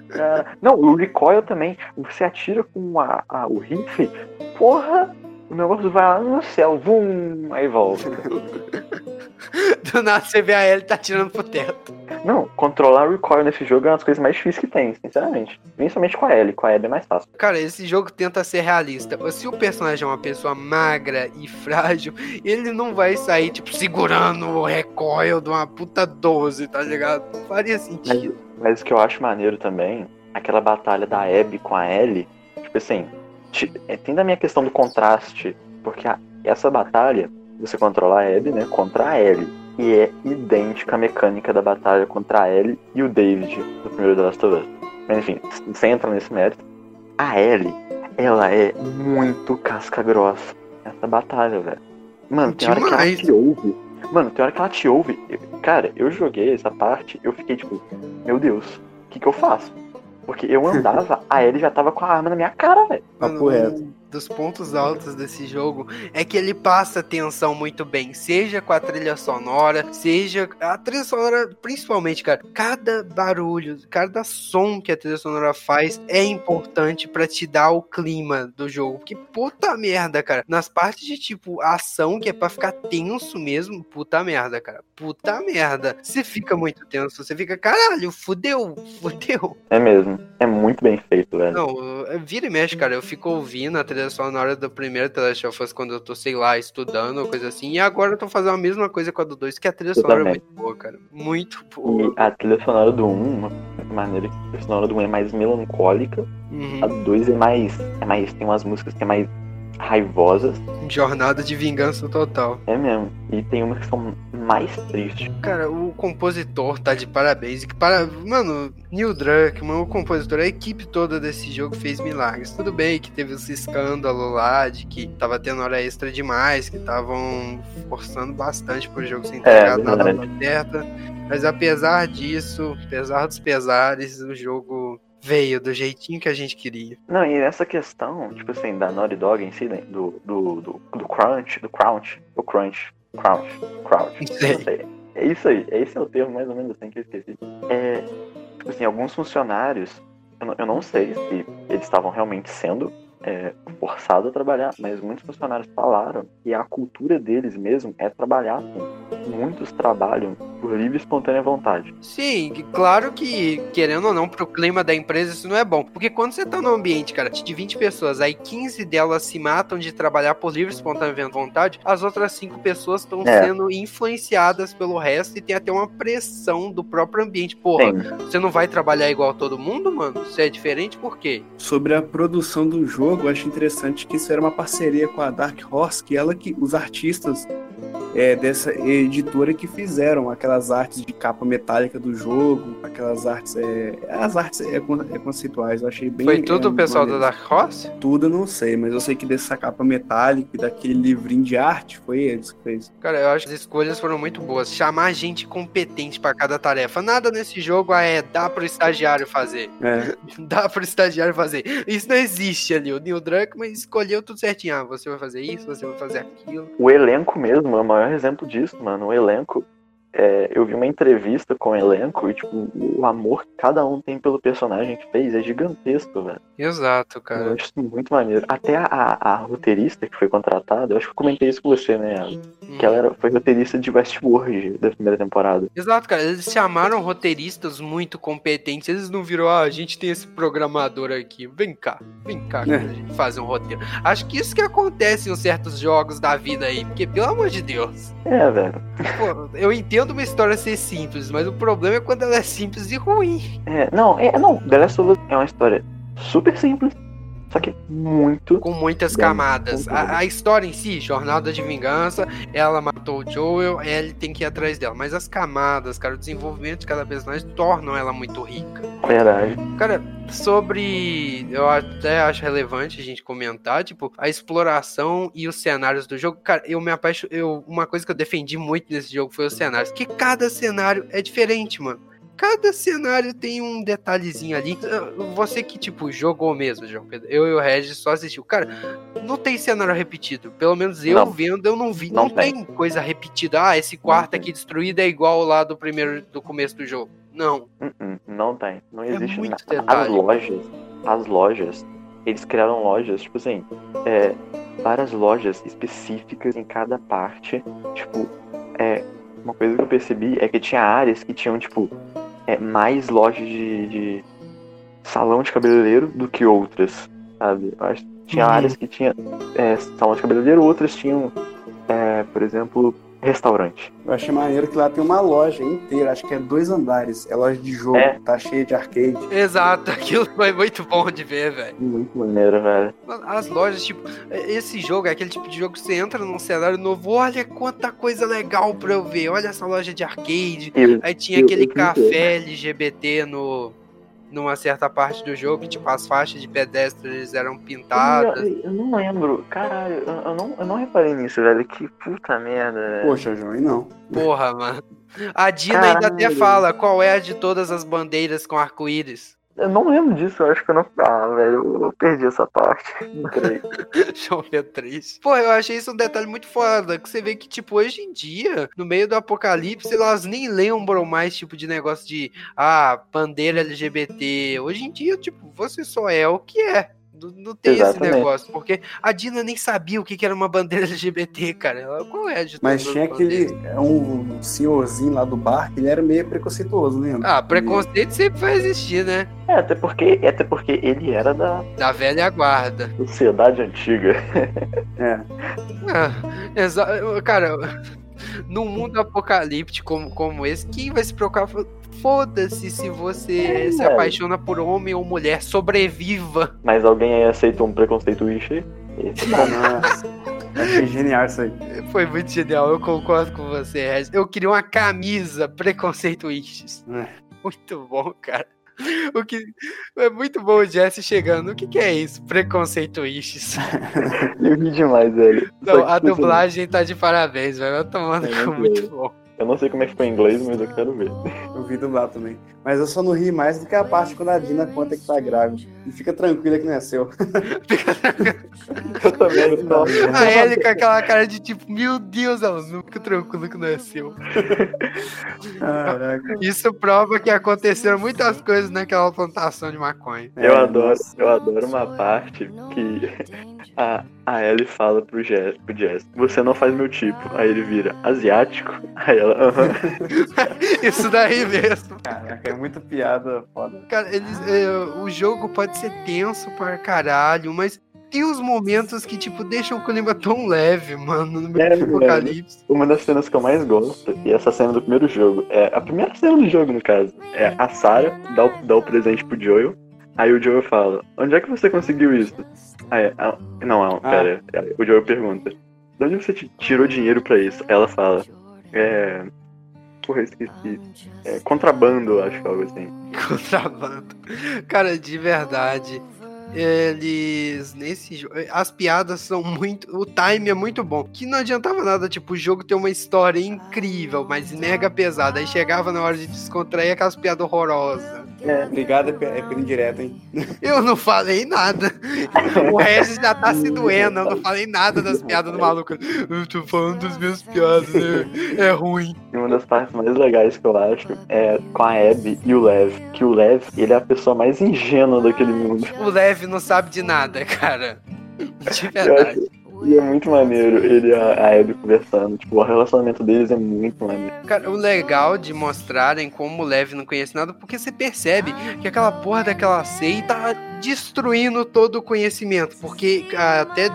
Cara, não, o recoil também. Você atira com a, a- o rifle, porra, o negócio vai lá no céu, vum, aí volta. Do nada você vê a Ellie tá tirando pro teto. Não, controlar o recoil nesse jogo é uma das coisas mais difíceis que tem, sinceramente. Principalmente com a Ellie, com a Abby é mais fácil. Cara, esse jogo tenta ser realista. Se o personagem é uma pessoa magra e frágil, ele não vai sair, tipo, segurando o recoil de uma puta 12, tá ligado? Não faria sentido. Mas o que eu acho maneiro também, aquela batalha da Abby com a Ellie, tipo assim, é, tem da minha questão do contraste, porque a- essa batalha, você controla a Abby, né, contra a Ellie. E é idêntica à mecânica da batalha contra a Ellie e o David do primeiro The Last of Us. Mas enfim, sem entrar nesse mérito, a Ellie, ela é muito casca grossa nessa batalha, velho. Mano, tem hora que ela te ouve. Mano, tem hora que ela te ouve. Cara, eu joguei essa parte, eu fiquei tipo, meu Deus, o que que eu faço? Porque eu andava, a Ellie já tava com a arma na minha cara, velho. Papo reto. Dos pontos altos desse jogo é que ele passa tensão muito bem, seja com a trilha sonora, seja a trilha sonora, principalmente, cara, cada barulho, cada som que a trilha sonora faz é importante pra te dar o clima do jogo. Porque puta merda, cara, nas partes de tipo ação que é pra ficar tenso mesmo, puta merda, cara, puta merda. Você fica muito tenso, você fica, caralho, fudeu, fudeu. É mesmo. É muito bem feito, velho. Não, vira e mexe, cara. Eu fico ouvindo a trilha sonora do primeiro The Last of Us quando eu tô, sei lá, estudando ou coisa assim. E agora eu tô fazendo a mesma coisa com a do 2, que a trilha sonora é também. muito boa, cara. Muito boa. E a trilha sonora do 1, uma maneira que a trilha sonora do 1 é mais melancólica, a Uhum. do 2 é mais. É mais. Tem umas músicas que é mais raivosas. Jornada de vingança total. É mesmo. E tem umas que são mais tristes. Cara, o compositor tá de parabéns. Que para... Mano, Neil Druckmann, o compositor, a equipe toda desse jogo fez milagres. Tudo bem que teve esse escândalo lá de que tava tendo hora extra demais, que estavam forçando bastante pro jogo ser entregado na verdade. data certa. Mas apesar disso, apesar dos pesares, o jogo veio do jeitinho que a gente queria. Não, e nessa questão, tipo assim, da Naughty Dog em si, né, do, do, do, do Crunch, do Crunch, o Crunch, Crunch, Crunch, sei. não sei. É isso aí, esse é o termo mais ou menos assim que eu esqueci. É, tipo assim, alguns funcionários eu não- eu não sei se eles estavam realmente sendo é, forçados a trabalhar, mas muitos funcionários falaram que a cultura deles mesmo é trabalhar assim. Muitos trabalham por livre e espontânea vontade. Sim, claro que, querendo ou não, pro clima da empresa isso não é bom. Porque quando você tá num ambiente, cara, de 20 pessoas, aí 15 delas se matam de trabalhar por livre e espontânea vontade, as outras 5 pessoas estão É. sendo influenciadas pelo resto e tem até uma pressão do próprio ambiente. Porra, Tem. você não vai trabalhar igual todo mundo, mano? Você é diferente por quê? Sobre a produção do jogo, eu acho interessante que isso era uma parceria com a Dark Horse, que ela que os artistas é, dessa editora que fizeram aquelas artes de capa metálica do jogo, aquelas artes, é, as artes é, é conceituais, eu achei bem. Foi tudo é, o pessoal da. Dark Horse? Tudo eu não sei, mas eu sei que dessa capa metálica e daquele livrinho de arte foi eles que fez. Cara, eu acho que as escolhas foram muito boas. Chamar gente competente pra cada tarefa. Nada nesse jogo ah, é dá pro estagiário fazer. É, Dá pro estagiário fazer. Isso não existe ali. O Neil Druckmann escolheu tudo certinho. Ah, você vai fazer isso, você vai fazer aquilo. O elenco mesmo é o maior exemplo disso, mano. O elenco. É, eu vi uma entrevista com o elenco e, tipo, o amor que cada um tem pelo personagem que fez é gigantesco, velho. Exato, Eu cara. acho isso muito maneiro. Até a, a, a roteirista que foi contratada, eu acho que eu comentei isso com você, né? Ela? Que ela era, foi roteirista de Westworld da primeira temporada. Exato, cara. Eles chamaram roteiristas muito competentes. Eles não viram, ah, a gente tem esse programador aqui. Vem cá, vem cá É. a gente faz um roteiro. Acho que isso que acontece em certos jogos da vida aí. Porque, pelo amor de Deus. É, velho. Pô, eu entendo uma história ser simples, mas o problema é quando ela é simples e ruim. É, não, é, não. The Last of Us é uma história super simples, só que muito. Com muitas camadas. A, a história em si, jornada de vingança, ela matou o Joel, ele tem que ir atrás dela. Mas as camadas, cara, o desenvolvimento de cada personagem tornam ela muito rica. Verdade. Cara, sobre. Eu até acho relevante a gente comentar, tipo, a exploração e os cenários do jogo. Cara, eu me apaixo. Eu, uma coisa que eu defendi muito nesse jogo foi os cenários. Que cada cenário é diferente, mano. Cada cenário tem um detalhezinho ali. Você que, tipo, jogou mesmo, João Pedro. Eu e o Regis só assistiu. Cara, não tem cenário repetido. Pelo menos eu Não. vendo, eu não vi. Não, Não tem. tem. coisa repetida. Ah, esse quarto aqui destruído é igual lá do primeiro, do começo do jogo. Não. Uh-uh, não tem. Não É existe muito nada. detalhe. As lojas, as lojas, eles criaram lojas, tipo assim, é, várias lojas específicas em cada parte. Tipo, é, uma coisa que eu percebi é que tinha áreas que tinham, tipo, é, mais lojas de, de salão de cabeleireiro do que outras, sabe? Acho que tinha Uhum. áreas que tinha é, salão de cabeleireiro, outras tinham, é, por exemplo, restaurante. eu achei maneiro que lá tem uma loja inteira, acho que é dois andares, é loja de jogo, É. tá cheia de arcade. Exato, aquilo foi muito bom de ver, velho. Muito maneiro, velho. As lojas, tipo, esse jogo é aquele tipo de jogo que você entra num cenário novo, olha quanta coisa legal pra eu ver, olha essa loja de arcade. E Aí tinha Eu- aquele eu café LGBT no numa certa parte do jogo, que tipo, as faixas de pedestres eram pintadas. Eu, eu não lembro, caralho, eu, eu não, eu não reparei nisso, velho. Que puta merda, velho. Poxa, João, e não. Porra, mano. A Dina ainda até Caralho. fala qual é a de todas as bandeiras com arco-íris. Eu não lembro disso, eu acho que eu não. Ah, velho, eu, perdi essa parte. Não creio. Triste. Pô, eu achei isso um detalhe muito foda. Que você vê que, tipo, hoje em dia, no meio do apocalipse, elas nem lembram mais, tipo, de negócio de ah, bandeira LGBT. Hoje em dia, tipo, você só é o que é. Não, não tem Exatamente. esse negócio. Porque a Dina nem sabia o que, que era uma bandeira LGBT, cara. Ela, qual é a Mas tinha bandeiras? aquele. é um senhorzinho lá do bar que ele era meio preconceituoso, lembra? Ah, preconceito sempre vai existir, né? É, até porque, até porque ele era da Da velha guarda. sociedade antiga. É. Ah, cara, num mundo apocalíptico como, como esse, quem vai se preocupar? Foda-se se você É, se apaixona por homem ou mulher, sobreviva. Mas alguém aí aceitou um preconceito não. Nossa. Achei genial isso aí. Foi muito genial, eu concordo com você, Regis. Eu queria uma camisa preconceituistas. É. Muito bom, cara. O que é muito bom o Jesse chegando. O que, que é isso? Preconceituistas. Eu ri demais, velho. Não, a tipo assim, dublagem tá de parabéns, velho. Eu tô tomando É, com muito muito bom. Eu não sei como é que foi em inglês, mas eu quero ver. Eu vi dublado também. Mas eu só não ri mais do que a parte quando a Dina conta que tá grávida. E fica tranquila que não é seu. Eu também não. A Ellie com aquela cara de tipo, meu Deus, ela não fica tranquila que não é seu. Caraca. Isso prova que aconteceram muitas coisas naquela plantação de maconha. Eu É, adoro, eu adoro uma parte que a, a Ellie fala pro Jess, pro Jess, você não faz meu tipo. Aí ele vira asiático. Aí ela, aham. Isso daí mesmo. Caraca, é muita piada foda. Cara, eles, é, o jogo pode ser tenso pra caralho, mas tem uns momentos que, tipo, deixam o clima tão leve, mano, no meio É, do apocalipse. Uma das cenas que eu mais gosto, e essa cena do primeiro jogo, é a primeira cena do jogo, no caso, é a Sarah dá o, dá o presente pro Joel. Aí o Joel fala, onde é que você conseguiu isso? Ah, não, não, pera. Aí O Joel pergunta, de onde você ti- tirou dinheiro pra isso? Aí ela fala, é. Porra, eu esqueci. É contrabando, acho que algo assim. Contrabando. Cara, de verdade. Eles. Nesse jogo. As piadas são muito. O time é muito bom. Que não adiantava nada, tipo, o jogo ter uma história incrível, mas mega pesada. Aí chegava na hora de descontrair aquelas piadas horrorosas. Obrigado, é pe- é pelo indireto, hein? Eu não falei nada. O Regis já tá se doendo. Eu não falei nada das piadas do maluco. Eu tô falando das minhas piadas, né? É ruim. E uma das partes mais legais que eu acho é com a Abby e o Lev. Que o Lev, ele é a pessoa mais ingênua daquele mundo. O Leve não sabe de nada, cara. De verdade. E é muito maneiro ele e a, a Abby conversando. Tipo, o relacionamento deles é muito maneiro. Cara, o legal de mostrarem como o Lev não conhece nada, porque você percebe que aquela porra daquela seita tá destruindo todo o conhecimento. Porque ah, até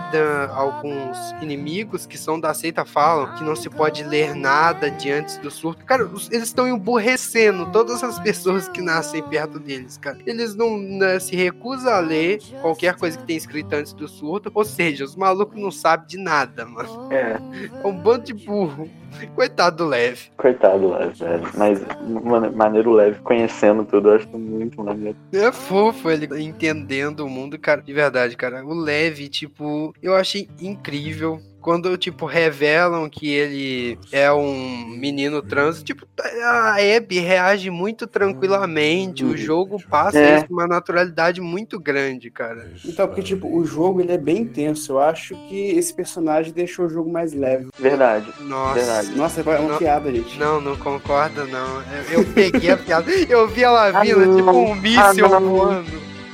alguns inimigos que são da seita falam que não se pode ler nada diante do surto. Cara, eles estão emburrecendo todas as pessoas que nascem perto deles, cara. Eles não né, se recusam a ler qualquer coisa que tem escrito antes do surto. Ou seja, os malucos não sabem de nada, mano. É, É um bando de burro. Coitado do Lev. coitado do Lev, velho. Mas, mano, maneiro o Lev conhecendo tudo, eu acho muito maneiro. É fofo ele entendendo o mundo, cara. De verdade, cara. O Leve, tipo, eu achei incrível. Quando, tipo, revelam que ele é um menino trans, tipo, a Abby reage muito tranquilamente. O jogo passa É. uma naturalidade muito grande, cara. Então, porque, tipo, o jogo ele é bem intenso. Eu acho que esse personagem deixou o jogo mais leve. Verdade. Nossa. Verdade. Nossa, é uma Não. piada, gente. Não, não concorda, não. Eu, eu peguei a piada. Eu vi ela Ah, vindo, não. tipo um míssil Ah, não. voando.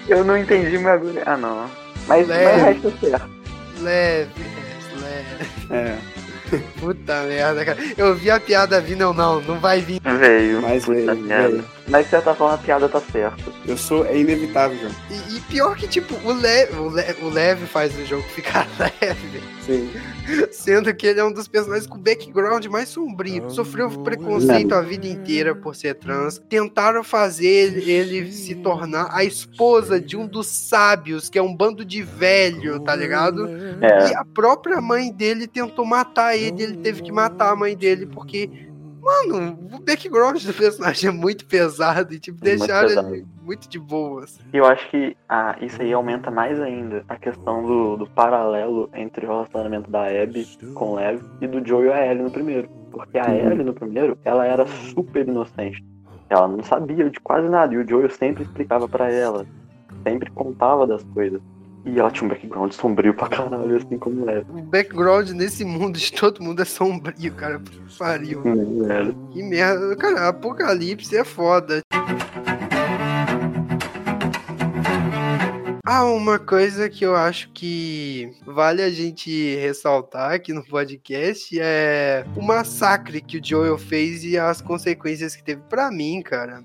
Eu não entendi o bagulho. Ah, não. Mas, Leve. mas o resto é certo. Leve. É, Puta merda, cara. Eu vi a piada vindo, eu não, não vai vir. Veio. Mas veio, merda. veio. Mas de certa forma a piada tá certa. eu sou. É inevitável, João. E, e pior que, tipo, o leve, o, le, o leve faz o jogo ficar leve. Sim. Sendo que ele é um dos personagens com background mais sombrio. Sofreu preconceito a vida inteira por ser trans. Tentaram fazer ele, ele se tornar a esposa de um dos sábios, que é um bando de velho, tá ligado? É. E a própria mãe dele tentou matar ele, ele teve que matar a mãe dele, porque, mano, o background do personagem é muito pesado e, tipo, É muito deixaram pesado. ele muito de boas. E eu acho que ah, isso aí aumenta mais ainda a questão do, do paralelo entre o relacionamento da Abby com o Lev e do Joe e a Ellie no primeiro. Porque a Uhum. Ellie no primeiro, ela era super inocente. Ela não sabia de quase nada. E o Joel sempre explicava pra ela. Sempre contava das coisas. E ela tinha um background sombrio pra caralho, assim como Lev. O background nesse mundo de todo mundo é sombrio, cara. Pariu. Velho. Que merda. Cara, Apocalipse é foda. Ah, uma coisa que eu acho que vale a gente ressaltar aqui no podcast é o massacre que o Joel fez e as consequências que teve pra mim, cara.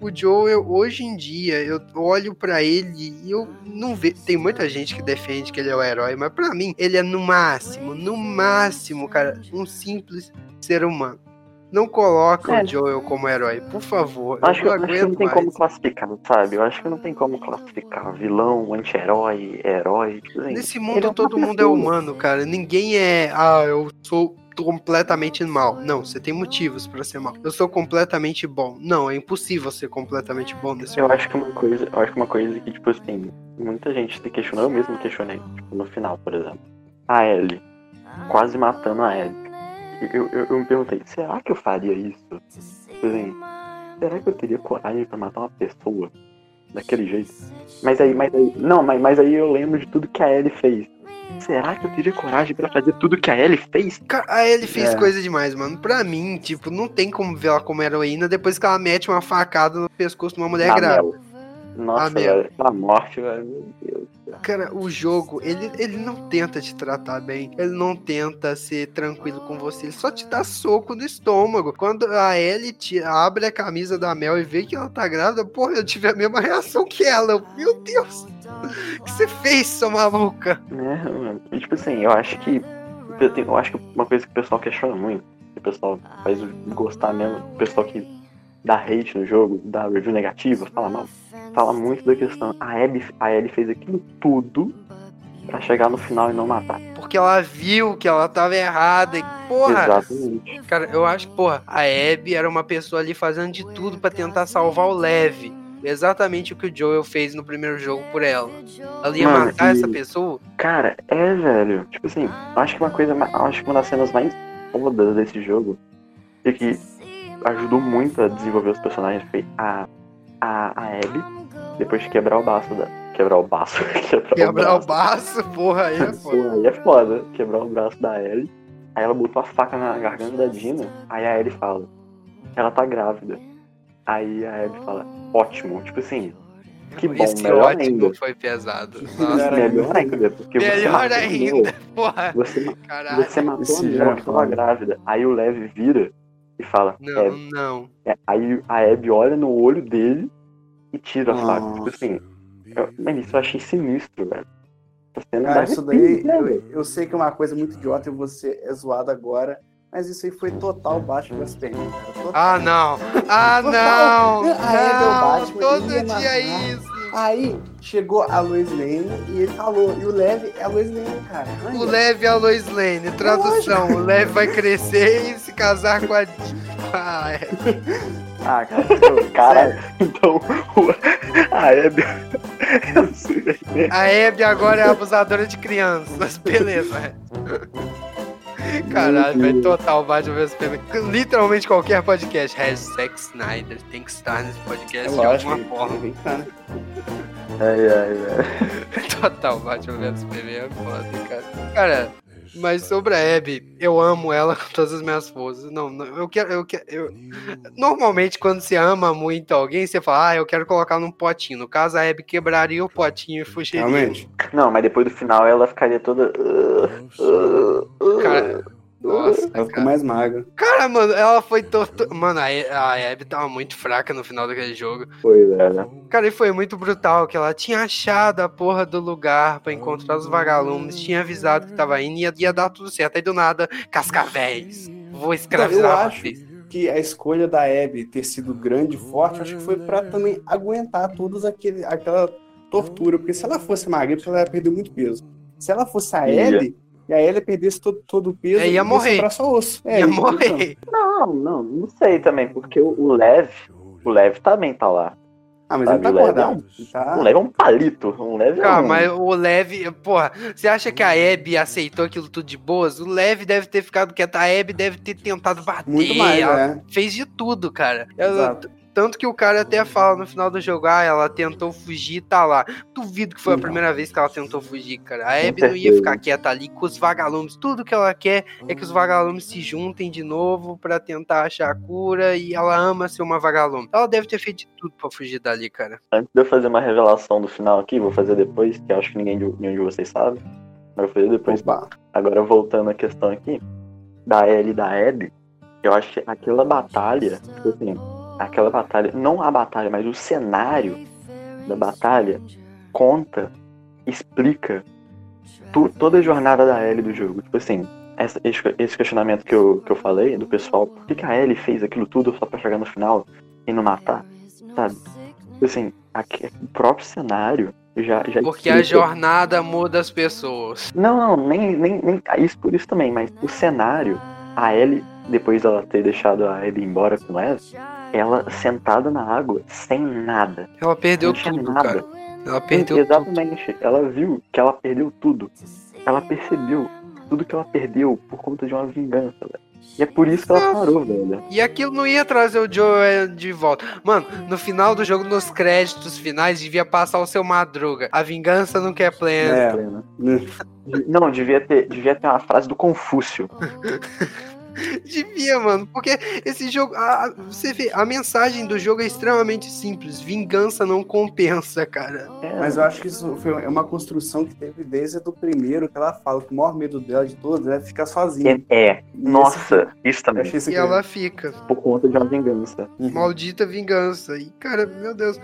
O Joel, hoje em dia, eu olho pra ele e eu não vejo. Tem muita gente que defende que ele é o herói, mas pra mim, ele é no máximo, no máximo, cara, um simples ser humano. Não coloca É. o Joel como herói, por favor. Acho, acho não que não tem mais. como classificar, sabe? Eu acho que não tem como classificar vilão, anti-herói, herói. assim, Nesse mundo é todo mundo é pessoa. humano, cara. Ninguém é, ah, eu sou completamente mal. Não, você tem motivos pra ser mal. Eu sou completamente bom. Não, é impossível ser completamente bom nesse Eu mundo. acho que uma coisa, eu acho que uma coisa que, tipo assim, muita gente se questionou, eu mesmo me questionei, tipo, no final, por exemplo. A Ellie quase matando a Abby. eu, eu, eu me perguntei, será que eu faria isso? Tipo assim, será que eu teria coragem pra matar uma pessoa daquele jeito? Mas aí, mas aí, não, mas, mas aí eu lembro de tudo que a Ellie fez. Será que eu teria coragem pra fazer tudo que a Ellie fez? Cara, a Ellie fez É. coisa demais, mano. Pra mim, tipo, não tem como ver ela como heroína depois que ela mete uma facada no pescoço de uma mulher Na grávida. Nossa, A Mel. velho, aquela morte, velho, meu Deus. Cara, o jogo, ele, ele não tenta te tratar bem, ele não tenta ser tranquilo com você, ele só te dá soco no estômago. Quando a Ellie te abre a camisa da Mel e vê que ela tá grávida, porra, eu tive a mesma reação que ela. Eu, Meu Deus, que você fez, sua maluca? É, mano. E, tipo assim, eu acho que. Eu, tenho- eu acho que uma coisa que o pessoal questiona muito, que o pessoal faz gostar mesmo, o pessoal que dá hate no jogo, dá review negativa, fala mal, fala muito da questão. A Abby, a Ellie fez aquilo tudo pra chegar no final e não matar. Porque ela viu que ela tava errada e, porra, Exatamente. Cara, eu acho que, porra, a Abby era uma pessoa ali fazendo de tudo pra tentar salvar o Lev. Exatamente o que o Joel fez no primeiro jogo por ela. Ela ia Mano, matar e- essa pessoa? Cara, é, velho. Tipo assim, acho que uma coisa, acho que uma das cenas mais fodas desse jogo e que ajudou muito a desenvolver os personagens foi a, a, a Abby, depois de quebrar o baço da. Quebrar o baço. quebrar, Quebrar o braço. baço, porra, aí é foda. aí é foda. Quebrar o braço da Ellie. Aí ela botou a faca na garganta da Dina. Aí a Ellie fala: Ela tá grávida. Aí a Abby fala: Ótimo. Tipo assim, que bom, Esse melhor ótimo ainda. foi pesado. Melhor Nossa, Melhor ainda, porque você melhor matou a ainda, porra. Você, Caralho. você matou a Esse já que é tava grávida. Aí o Lev vira e fala: Não, Abby. não. É, Aí a Abby olha no olho dele e tira a faca. Tipo assim, eu, mano, isso eu achei sinistro, velho. Cara, isso daí, né, eu, velho? eu sei que é uma coisa muito idiota e você é zoado agora, mas isso aí foi total Batman vs Superman, cara. Total. Ah, não. Ah, não. Ah, é, Não, todo ia dia matar. é isso. Aí chegou a Lois Lane e ele falou, e o Lev é a Lois Lane, cara. Aí, O. Lev é a Lois Lane. Tradução: o Lev vai crescer e se casar com a. Ah, é. Ah, cara. Caralho, sério. então o- a é Superman. A Abby agora é abusadora de crianças. Beleza. É. Caralho, velho, total Batman vs Superman. Literalmente qualquer podcast. Hashtag Snyder tem que estar nesse podcast É de alguma forma. tem que estar, né? Ai, ai, velho. Total Batman vs Superman é foda, cara. Cara, mas sobre a Abby, eu amo ela com todas as minhas forças. Não, não, eu quero. Eu quero eu... Normalmente, quando você ama muito alguém, você fala, ah, eu quero colocar num potinho. No caso, a Abby quebraria o potinho e fugiria. Realmente. Não, mas depois do final ela ficaria toda. uh, uh, uh. Cara, nossa. Ela ficou cara. mais magra. Cara, mano, ela foi torto... Mano, a, a Abby tava muito fraca no final daquele jogo. Foi, velho. Cara, e foi muito brutal que ela tinha achado a porra do lugar pra encontrar os vagalumes, tinha avisado que tava indo e ia, ia dar tudo certo. Aí do nada, cascavéis, vou Eu escravizar acho vocês. que a escolha da Abby ter sido grande e forte, acho que foi pra também aguentar todos aquele, aquela tortura. Porque se ela fosse magra, ela ia perder muito peso. Se ela fosse a Ia. E a Ellie perdesse todo, todo o peso, É, ia morrer. sobrar só osso. É, Ia então, morrer. Não, não, não sei também, porque o o Lev. O Lev também tá lá. Ah, mas ele tá Sabe, o Lev é acordado. Ele tá... O Lev é um palito. O Lev é Cara, um... mas o Lev, porra, você acha que a Abby aceitou aquilo tudo de boas? O Lev deve ter ficado quieto, a Abby deve ter tentado bater. Muito mais, ela né? fez de tudo, cara. Ela- Exato. Tanto que o cara até fala no final do jogo, ah, ela tentou fugir e tá lá. Duvido que foi a primeira vez que ela tentou fugir, cara. A Abby não ia ficar quieta ali com os vagalumes. Tudo que ela quer é que os vagalumes se juntem de novo pra tentar achar a cura e ela ama ser uma vagalume. Ela deve ter feito de tudo pra fugir dali, cara. Antes de eu fazer uma revelação do final aqui, vou fazer depois, que eu acho que ninguém de, nenhum de vocês sabe. Mas eu vou fazer depois. Opa. Agora voltando à questão aqui, da Ellie e da Abby, eu acho que aquela batalha, tipo assim, aquela batalha, não a batalha, mas o cenário da batalha conta, explica tu- toda a jornada da Ellie do jogo. Tipo assim, essa- esse, esse questionamento que eu, que eu falei do pessoal, por que, que a Ellie fez aquilo tudo só pra chegar no final e não matar? Sabe? Tipo assim, aqui- o próprio cenário já, já Porque a explica- jornada muda as pessoas. não, não, nem, nem, nem isso por isso também, mas o cenário, a Ellie, depois dela ter deixado a Abby embora com o Les, ela sentada na água, sem nada. Ela perdeu tudo, nada. cara. Ela perdeu tudo. Exatamente. Ela viu que ela perdeu tudo. Ela percebeu tudo que ela perdeu por conta de uma vingança, velho. E é por isso que ela parou, velho. E aquilo não ia trazer o Joe de volta. Mano, no final do jogo, nos créditos finais, devia passar o seu Madruga. A vingança não quer plena. É. Não, devia ter, devia ter uma frase do Confúcio. Devia, mano, porque esse jogo. A, a- você vê, a mensagem do jogo é extremamente simples. Vingança não compensa, cara. É, Mas eu acho que isso foi uma construção que teve desde o primeiro, que ela fala que o maior medo dela de todos é ficar sozinha. é, é. Nossa, isso também. achei isso E incrível. ela fica. Por conta de uma vingança. Uhum. Maldita vingança. E, cara, meu Deus.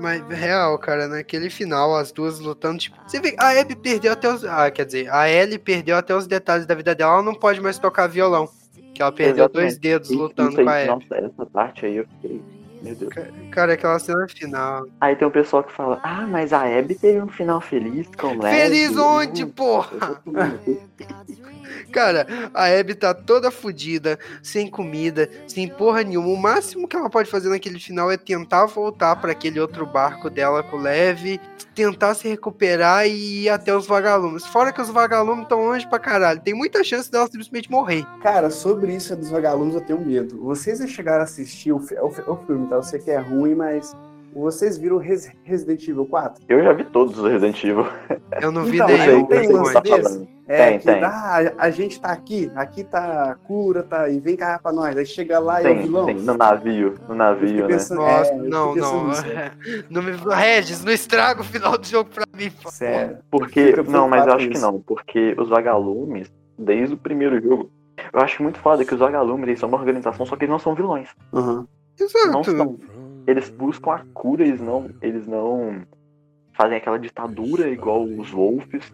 Mas real, cara, naquele final, as duas lutando, tipo. Você vê, a Abby perdeu até os. Ah, quer dizer, a Ellie perdeu até os detalhes da vida dela, ela não pode mais tocar violão. Que ela perdeu Exatamente. dois dedos Isso- lutando isso aí, com a Abby. Nossa, essa parte aí eu fiquei. Meu Deus. Cara, aquela cena final. Aí tem um pessoal que fala, ah, mas a Abby teve um final feliz com o. Feliz onde, Hum, porra? Cara, a Abby tá toda fodida, sem comida, sem porra nenhuma. O máximo que ela pode fazer naquele final é tentar voltar pra aquele outro barco dela com o Leve, tentar se recuperar e ir até os vagalumes. Fora que os vagalumes estão longe pra caralho. Tem muita chance dela simplesmente morrer. Cara, sobre isso dos vagalumes eu tenho medo. Vocês já chegaram a assistir o, o o filme, tá? Eu sei que é ruim, mas vocês viram Res- Resident Evil 4? Eu já vi todos os Resident Evil. Eu não vi Então, nenhum. não tem lance desse? É, Tem, que tem. ah, a gente tá aqui, aqui tá a cura, tá, e vem cá pra nós. Aí chega lá e é o Tem, vilão. tem, no navio, no navio, né? pensando- Nossa, é, não, não. não me... Regis, não estraga o final do jogo pra mim. Sério. Porque, não, mas eu acho que não, porque os vagalumes, desde o primeiro jogo, eu acho muito foda que os vagalumes eles são uma organização, só que eles não são vilões. Não Exato. são. Eles buscam a cura, eles não, eles não fazem aquela ditadura igual os Wolves,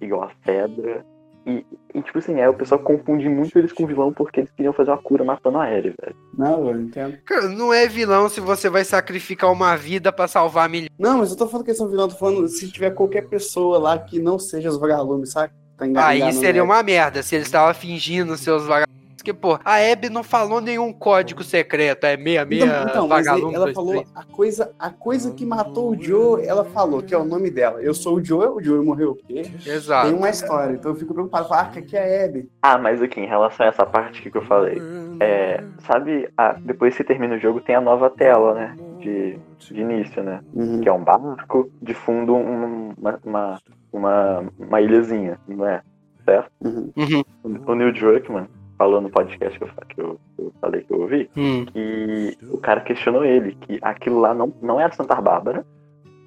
igual a Fedra. E, e, tipo assim, é, o pessoal confunde muito eles com vilão porque eles queriam fazer uma cura matando a Ellie, velho. Não, eu entendo. Cara, não é vilão se você vai sacrificar uma vida pra salvar milhões. Não, mas eu tô falando que eles são vilão, tô falando se tiver qualquer pessoa lá que não seja os vagalumes, sabe? Tá Aí seria ela. uma merda se eles estavam fingindo seus vagabundos. Porque, pô, a Abby não falou nenhum código secreto. É meia, meia, Então, então mas vagalume. ela falou três. a coisa, a coisa que matou o Joe, ela falou, que é o nome dela. Eu sou o Joe, o Joe morreu o quê? Exato. Tem uma história, então eu fico preocupado. Ah, que aqui é a Abby. Ah, mas aqui, em relação a essa parte aqui que eu falei, é, sabe, a- depois que você termina o jogo, tem a nova tela, né? De, de início, né? Que é um barco, de fundo um- uma, uma, uma, uma ilhazinha, não é? Certo? Uhum. Uhum. O Neil Druckmann falou no podcast que eu, que eu, que eu falei que eu ouvi, Hum. que o cara questionou ele, que aquilo lá não, não era Santa Bárbara,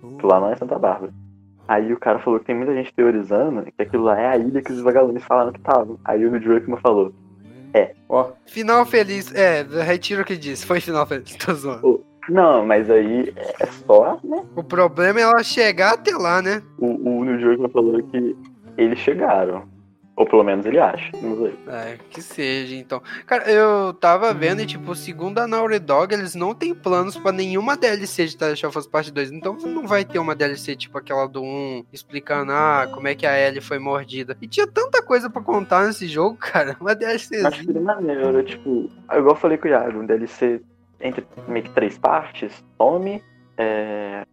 aquilo lá não é Santa Bárbara. Aí o cara falou que tem muita gente teorizando que aquilo lá é a ilha que os vagalumes falaram que estavam. Aí o Druckmann falou, Ó, Final feliz. É, retiro o que disse. Foi final feliz. Tô zoando. não, mas aí é só, né? O problema é ela chegar até lá, né? O, o Neil Druckmann falou que eles chegaram. Ou pelo menos ele acha, não sei. É, que seja, então. Cara, eu tava vendo e, tipo, segundo a Naughty Dog, eles não têm planos pra nenhuma DLC de The Last of Us Part 2. Então não vai ter uma DLC tipo aquela do 1, explicando, ah, como é que a Ellie foi mordida. E tinha tanta coisa pra contar nesse jogo, cara. Uma DLC. Acho que maneiro, tipo, igual eu falei com o Iago, um DLC entre meio que três partes, Tommy, é,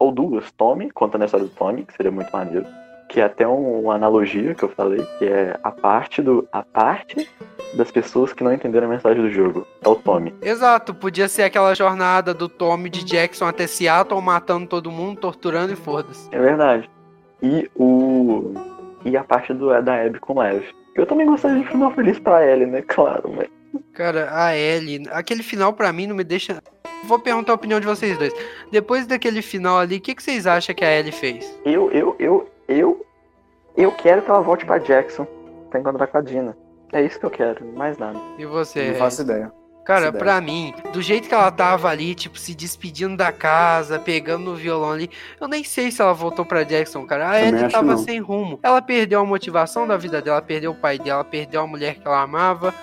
ou duas, Tommy, contando a história do Tommy, que seria muito maneiro. Que é até um- uma analogia que eu falei, que é a parte do. a parte das pessoas que não entenderam a mensagem do jogo. É o Tommy. Exato, podia ser aquela jornada do Tommy de Jackson até Seattle, matando todo mundo, torturando e foda-se. É verdade. E o. E a parte do, da Abby com o Lev. Eu também gostaria de um final feliz pra Ellie, né? Claro, mas. Cara, a Ellie, aquele final pra mim não me deixa. Vou perguntar a opinião de vocês dois. Depois daquele final ali, o que, que vocês acham que a Ellie fez? Eu, eu, eu, eu. Eu quero que ela volte pra Jackson pra encontrar com a Dina. É isso que eu quero, mais nada. E você? não faço ideia. Cara, pra mim, do jeito que ela tava ali, tipo, se despedindo da casa, pegando no violão ali, eu nem sei se ela voltou pra Jackson, cara. A Ellie tava não. sem rumo. Ela perdeu a motivação da vida dela, perdeu o pai dela, perdeu a mulher que ela amava.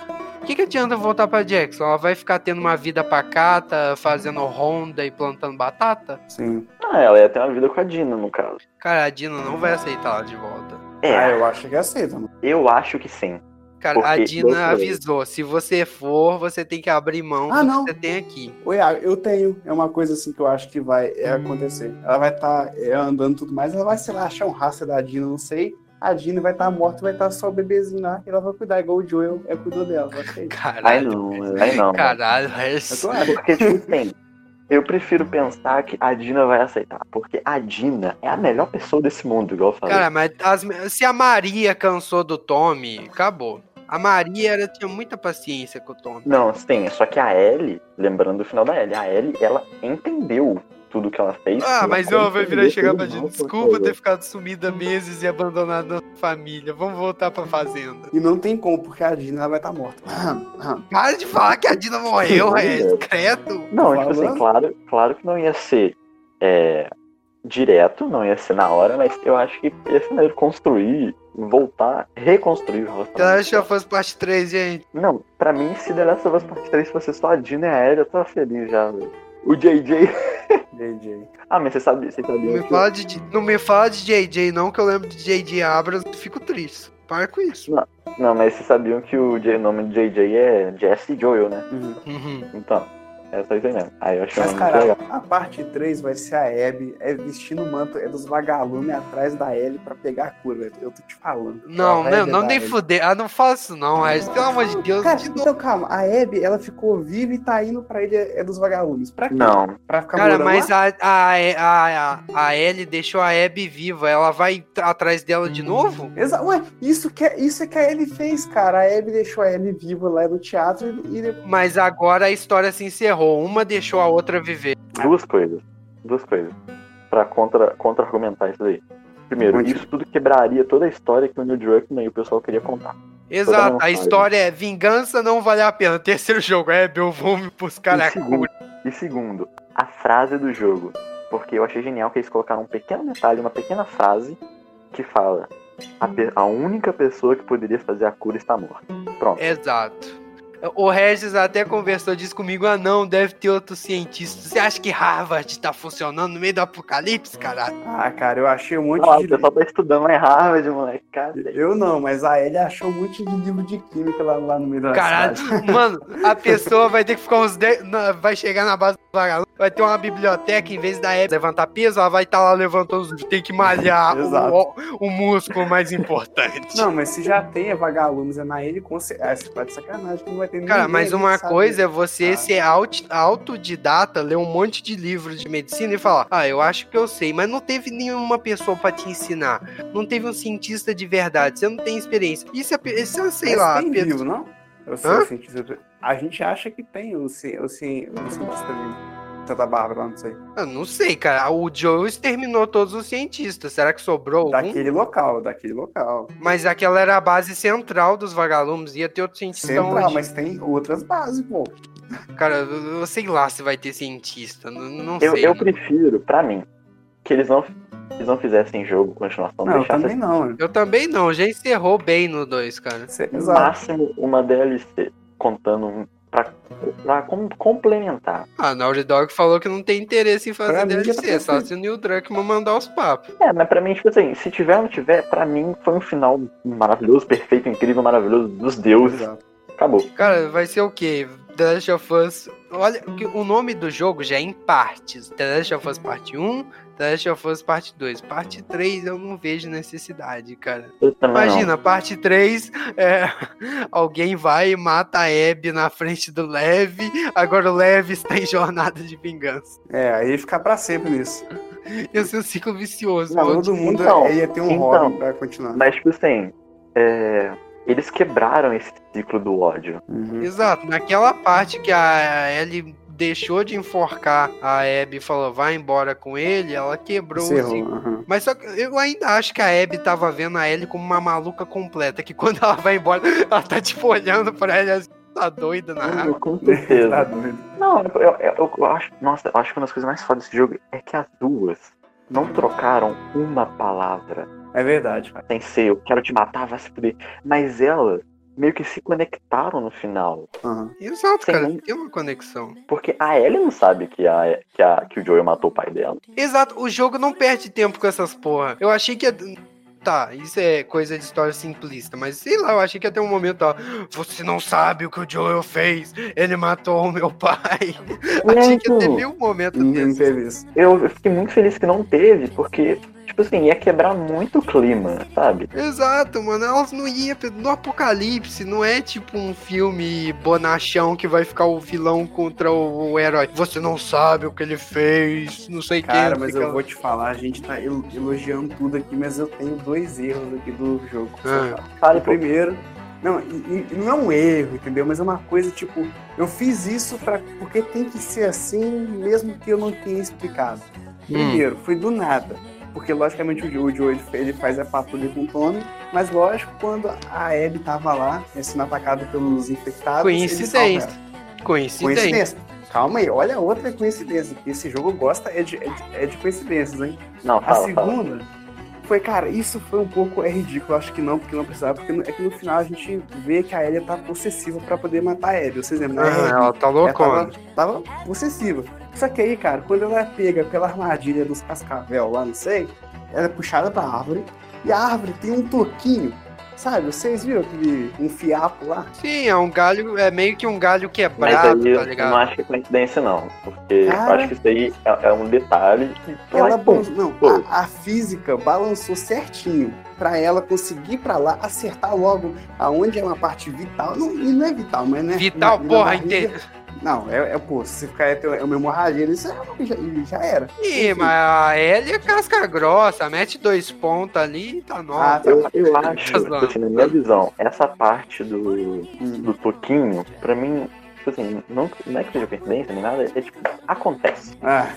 O que, que adianta voltar pra Jackson? Ela vai ficar tendo uma vida pacata, fazendo ronda e plantando batata? Sim. Ah, ela ia ter uma vida com a Dina, no caso. Cara, a Dina não vai aceitar ela de volta. É, Ah, eu acho que aceita, mano. eu acho que sim. Cara, a Porque Dina eu falei. avisou: se você for, você tem que abrir mão Ah, do não. que você tem aqui. Oi, ah, eu tenho. É uma coisa assim que eu acho que vai é, acontecer. Ela vai estar andando e tudo mais, ela vai, sei lá, achar um rastro da Dina, não sei. A Dina vai estar tá morta, vai estar tá só o bebezinho lá, e ela vai cuidar, igual o Joel é cuidou dela. Caralho. Aí não, aí não. Caralho, é Porque, tipo assim, eu prefiro pensar que a Dina vai aceitar, porque a Dina é a melhor pessoa desse mundo, igual eu falei. Cara, mas as, se a Maria cansou do Tommy, acabou. A Maria era, tinha muita paciência com o Tommy. Não, sim, só que a Ellie, lembrando do final da Ellie, a Ellie, ela entendeu tudo que ela fez. Ah, mas ela vai virar e chegar pra gente. Desculpa ter ficado sumida meses e abandonado a família. Vamos voltar pra fazenda. E não tem como, porque a Dina vai estar tá morta. Para de falar que a Dina morreu, é discreto. Não, tipo assim, claro, claro que não ia ser é, direto, não ia ser na hora, mas eu acho que ia ser maneiro construir, voltar, reconstruir o relacionamento. The Last of Us Parte 3, gente. Não, pra mim, se The Last of Us Parte 3 fosse só a Dina e a Ellie, eu tava feliz já, velho. O JJ. JJ. Ah, mas você sabe, você sabia. Não me, fala de, não me fala de JJ, não, que eu lembro de JJ Abras e fico triste. Para com isso. Não, não, mas vocês sabiam que o nome de JJ é Jesse Joel, né? Uhum. Então. É só isso aí mesmo. Aí eu achei Mas, cara, legal. a parte 3 vai ser a Abby é vestindo o manto é dos vagalumes atrás da Ellie pra pegar a cura. Eu tô te falando. Não, não, não nem fuder. Ah, não faço não, Regis. Pelo amor de Deus. Cara, então calma. A Abby, ela ficou viva e tá indo pra ele é dos vagalumes. Pra quê? Não. Pra ficar Cara, mas a, a, a, a, Ellie deixou a Abby viva. Ela vai atrás dela de novo? Exa Ué, isso, que, é, isso é que a Ellie fez, cara. A Abby deixou a Ellie viva lá no teatro e... Mas agora a história se encerrou errou. Uma deixou a outra viver. Duas coisas. Duas coisas. Pra contra, contra-argumentar isso aí. Primeiro, Muito. isso tudo quebraria toda a história que o Neil Druckmann e o pessoal queria contar. Exato, a história é vingança não vale a pena. Terceiro jogo é eu vou me buscar a cura. E segundo, a frase do jogo. Porque eu achei genial que eles colocaram um pequeno detalhe, uma pequena frase que fala: a, a única pessoa que poderia fazer a cura está morta. Pronto. Exato. O Regis até conversou disso comigo. Ah, não, deve ter outros cientistas. Você acha que Harvard tá funcionando no meio do apocalipse, caralho? Ah, cara, eu achei um monte de. O pessoal tá estudando lá em Harvard, moleque. Cara. Eu não, mas a Ellie achou um monte de livro de química lá, lá no meio da Caralho, cidade. mano, a pessoa vai ter que ficar uns 10. Vai chegar na base do vagalume, vai ter uma biblioteca, em vez da Ellie levantar peso, ela vai estar tá lá levantando os. Tem que malhar o, o, músculo mais importante. Não, mas se já tem vagalumes é na Ellie, com certeza. Ah, você tá de sacanagem que não vai ter Cara, mas uma coisa é você ah. ser autodidata, ler um monte de livros de medicina e falar, ah, eu acho que eu sei, mas não teve nenhuma pessoa para te ensinar. Não teve um cientista de verdade, você não tem experiência. Isso é, isso é sei mas lá. Tem Pedro... vivo, não? Eu sou cientista. A gente acha que tem o, o, o cientista vivo. Santa Bárbara, não sei. Eu não sei, cara. O Joe exterminou todos os cientistas. Será que sobrou Daquele algum? local, daquele local. Mas aquela era a base central dos vagalumes. Ia ter outros cientistas Central, onde? mas tem outras bases, pô. Cara, eu sei lá se vai ter cientista. Não, não eu, sei. Eu prefiro, pra mim, que eles não, eles não fizessem jogo, continuação. Não, eu também não. Eu também não. Já encerrou bem no 2, cara. No máximo, uma DLC contando pra, pra com, complementar. Ah, a Naughty Dog falou que não tem interesse em fazer pra DLC, tá só se o Neil Druckmann mandar os papos. É, mas pra mim, tipo assim, se tiver ou não tiver, pra mim foi um final maravilhoso, perfeito, incrível, maravilhoso, dos deuses. Exato. Acabou. Cara, vai ser o quê? The Last of Us. Olha, o nome do jogo já é em partes. The Last of Us Parte 1, The Last of Us Parte 2. Parte 3 eu não vejo necessidade, cara. Imagina, não. parte 3, é, alguém vai e mata a Abby na frente do Lev, agora o Lev está em jornada de vingança. É, aí ficar pra sempre nisso. Ia ser um ciclo vicioso. Não, todo mundo então, ia ter um então, Robin pra continuar. Mas, tipo assim, é, eles quebraram esse ciclo do ódio. Uhum. Exato, naquela parte que a Ellie deixou de enforcar a Abby e falou, vai embora com ele, ela quebrou Cerrou, o ciclo. Uhum. Mas só que eu ainda acho que a Abby tava vendo a Ellie como uma maluca completa, que quando ela vai embora, ela tá tipo olhando pra ela assim, tá doida na água. Com certeza. tá doida. Não, eu, eu, eu, eu, acho, nossa, eu acho que uma das coisas mais fodas desse jogo é que as duas não trocaram uma palavra. É verdade. Sem ser, eu quero te matar, vai se fuder. Mas elas meio que se conectaram no final. Uhum. Exato, Sem cara, tem uma conexão. Porque a Ellie não sabe que, a, que, a, que o Joel matou o pai dela. Exato, o jogo não perde tempo com essas porra. Eu achei que. Tá, isso é coisa de história simplista, mas sei lá, eu achei que até um momento, ó, você não sabe o que o Joel fez, ele matou o meu pai. Achei que ia ter mil momentos Não teve isso. Eu fiquei muito feliz que não teve, porque tipo assim, ia quebrar muito o clima, sabe? Exato, mano. Elas não iam. No apocalipse, não é tipo um filme bonachão que vai ficar o vilão contra o, o herói. Você não sabe o que ele fez, não sei o que. Cara, mas eu vou te falar, a gente tá el- elogiando tudo aqui, mas eu tenho dois erros aqui do jogo. Ah. Fale, O pô. primeiro. Não, e, e não é um erro, entendeu? Mas é uma coisa tipo, eu fiz isso pra, porque tem que ser assim, mesmo que eu não tenha explicado. Primeiro, foi do nada. Porque, logicamente, o Joe, ele, faz a patrulha com o Tommy, mas, lógico, quando a Abby tava lá, né, sendo atacada pelos infectados. Coincidência. Coincidência. Coincidência. Calma aí, olha outra coincidência. Esse jogo gosta é de, é de, é de coincidências, hein? Não, A fala, fala. Foi, cara, isso foi um pouco é ridículo. Acho que não, porque não precisava, porque é que no final a gente vê que a Ellie tá possessiva pra poder matar a Abby. Vocês lembram? Ah, ela tá Ela loucona. tava, tava possessiva. Só que aí, cara, quando ela é pega pela armadilha dos cascavel lá, não sei, ela é puxada pra árvore e a árvore tem um toquinho. Sabe, vocês viram aquele um fiapo lá? Sim, é um galho, é meio que um galho Mas quebrado, aí tá eu ligado? não acho que é coincidência, não. Porque eu Cara. acho que isso aí é, é um detalhe que. Ela balançou, não, pô. a, a física balançou certinho pra ela conseguir ir pra lá, acertar logo aonde é uma parte vital. Não, e não é vital, mas né? Vital, na- na porra, barriga- inteira. Não, é, é pô, se você ficar é uma hemorragia, isso é- já, já era. Ih, Enfim. mas a Ellie é casca grossa, mete dois pontos ali e tá Ah, nova. tá. Eu, eu acho, assim, na minha visão, essa parte do, Hum. do toquinho, pra mim, tipo assim, não, não é que seja coincidência nem nada, é tipo, acontece. Ah,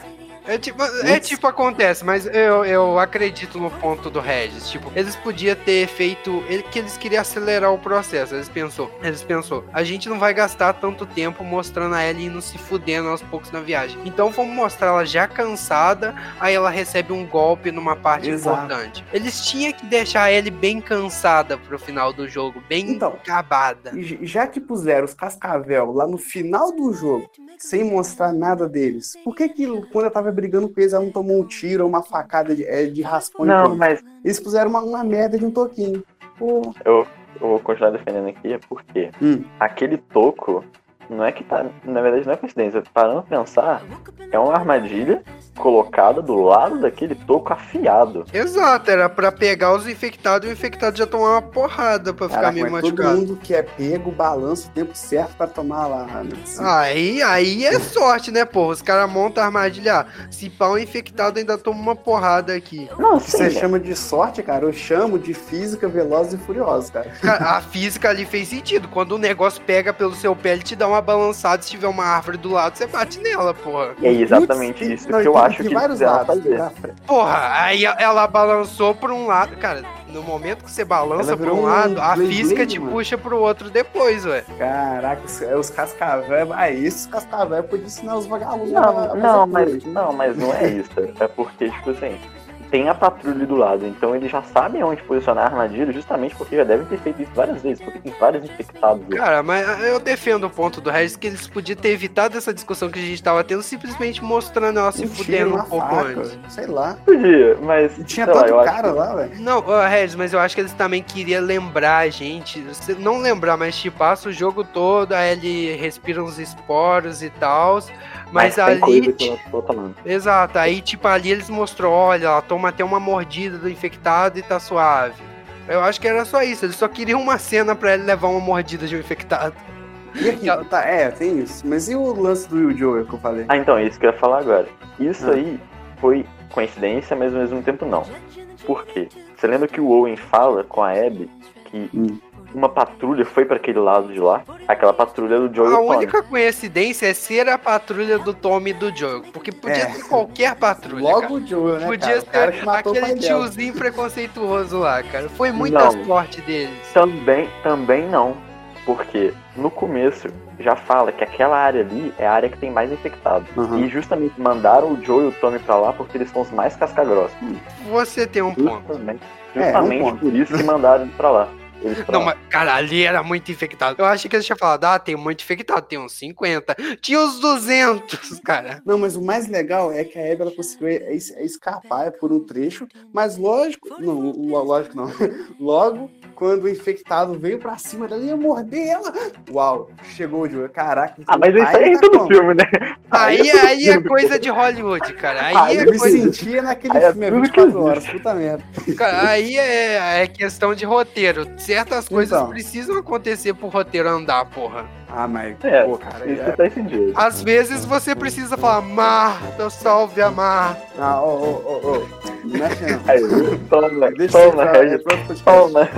É tipo, é tipo acontece, mas eu, eu acredito no ponto do Regis. Tipo, eles podiam ter feito. Ele, que eles queriam acelerar o processo. Eles pensou, eles pensou, a gente não vai gastar tanto tempo mostrando a Ellie indo se fudendo aos poucos na viagem. Então vamos mostrar ela já cansada, aí ela recebe um golpe numa parte Exato. importante. Eles tinham que deixar a Ellie bem cansada pro final do jogo, bem Então, acabada. e já que puseram os cascavel lá no final do jogo, sem mostrar nada deles, por que que quando eu tava brigando com eles, ela não tomou um tiro ou uma facada de, é, de raspão? Não, mas Eles puseram uma, uma merda de um toquinho. Pô, eu, eu vou continuar defendendo aqui, é porque Hum. aquele toco, não é que tá. Na verdade, não é coincidência. Parando pra pensar, é uma armadilha colocada do lado daquele toco afiado. Exato, era pra pegar os infectados e o infectado já tomar uma porrada pra ficar meio mas todo machucado. mundo que é pego, balança o tempo certo pra tomar lá. a medicina. Aí, aí é sorte, né, porra? Os caras montam a armadilha. ah, Se pau infectado ainda toma uma porrada aqui. Não, Você sim. né? chama de sorte, cara? Eu chamo de física velozes e furiosos, cara. Cara, a física ali fez sentido. Quando o negócio pega pelo seu pé, ele te dá uma balançada. Se tiver uma árvore do lado, você bate nela, porra. E é exatamente Putz, isso não, que eu tem- acho tem que vários lados. Porra, aí ela balançou por um lado. Cara, no momento que você balança por um um lado, a física te mano. puxa pro outro depois, ué. Caraca, os, é, os cascavel. Ah, isso, os cascavel podiam ensinar os vagabundos. a Não, não, mas, não, mas não é isso. É porque, tipo assim, tem a patrulha do lado, então eles já sabem onde posicionar a armadilha, justamente porque já devem ter feito isso várias vezes, porque tem vários infectados. lá. Cara, mas eu defendo o ponto do Regis que eles podiam ter evitado essa discussão que a gente tava tendo, simplesmente mostrando ela se fudendo um pouco faca, antes. Sei lá. Podia, mas. E tinha lá, tanto acho cara que- lá, velho. Não, ô, Regis, mas eu acho que eles também queriam lembrar a gente. Não lembrar, mas te passa o jogo todo, aí ele respira uns esporos e tal. Mas, tem ali. Exato, aí tipo ali eles mostrou, olha, ela toma até uma mordida do infectado e tá suave. Eu acho que era só isso, eles só queriam uma cena pra ele levar uma mordida de um infectado. E aqui, tá, é, tem isso. Mas e o lance do Will Joel que eu falei? Ah, então, é isso que eu ia falar agora. Isso Ah. aí foi coincidência, mas ao mesmo tempo não. Por quê? Você lembra que o Owen fala com a Abby que Hum. Uma patrulha foi pra aquele lado de lá? Aquela patrulha do Joe e A o Tony. única coincidência é ser a patrulha do Tommy e do Joe, porque podia É. ser qualquer patrulha. Logo cara. o Joel, né, Podia cara? O cara ser que matou o aquele tiozinho preconceituoso lá, cara. Foi muita Não. sorte deles. Também, também não. Porque no começo já fala que aquela área ali é a área que tem mais infectados. Uhum. E justamente mandaram o Joe e o Tommy pra lá porque eles são os mais casca-grossa. Você tem um ponto. Justamente, É, justamente um ponto. por isso que mandaram ele pra lá. Eles Não, mas, cara, ali era muito infectado. Eu achei que eles tinham falado, ah, tem muito infectado, tem uns 50. Tinha uns 200, cara. Não, mas o mais legal é que a Abby ela conseguiu é- é escapar por um trecho, mas lógico, não, lógico não. Logo, quando o infectado veio pra cima dela, ia morder ela. Uau, chegou o Joe. Caraca. Ah, mas isso aí é em tá todo como? filme, né? Aí, todo aí é filme. coisa de Hollywood, cara. Aí Aí é Eu me coisa. sentia naquele Aí é filme que 24 existe. horas, puta merda. Cara, aí é, é questão de roteiro. Certas coisas Então. precisam acontecer pro roteiro andar, porra. Ah, mas, É, pô, cara. Isso É... faz sentido. Às vezes você precisa falar, Marta, salve a Marta. Ah, ô, ô, ô, ô. Aí, toma, Deixa toma, é toma.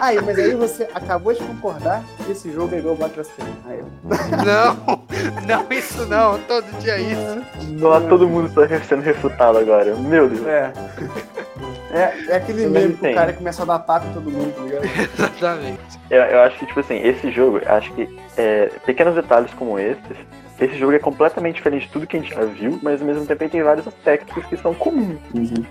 Aí, mas aí você acabou de concordar que esse jogo é igual o Battle Aí, Não, não, isso não. Todo dia é isso. Nossa, todo mundo está sendo refutado agora. Meu Deus. É. É, é aquele Eu meme que o cara começa a dar tapa em todo mundo, tá ligado? Exatamente. Eu, eu acho que, tipo assim, esse jogo, eu acho que é, pequenos detalhes como esses, esse jogo é completamente diferente de tudo que a gente já viu, mas ao mesmo tempo ele tem vários aspectos que são comuns.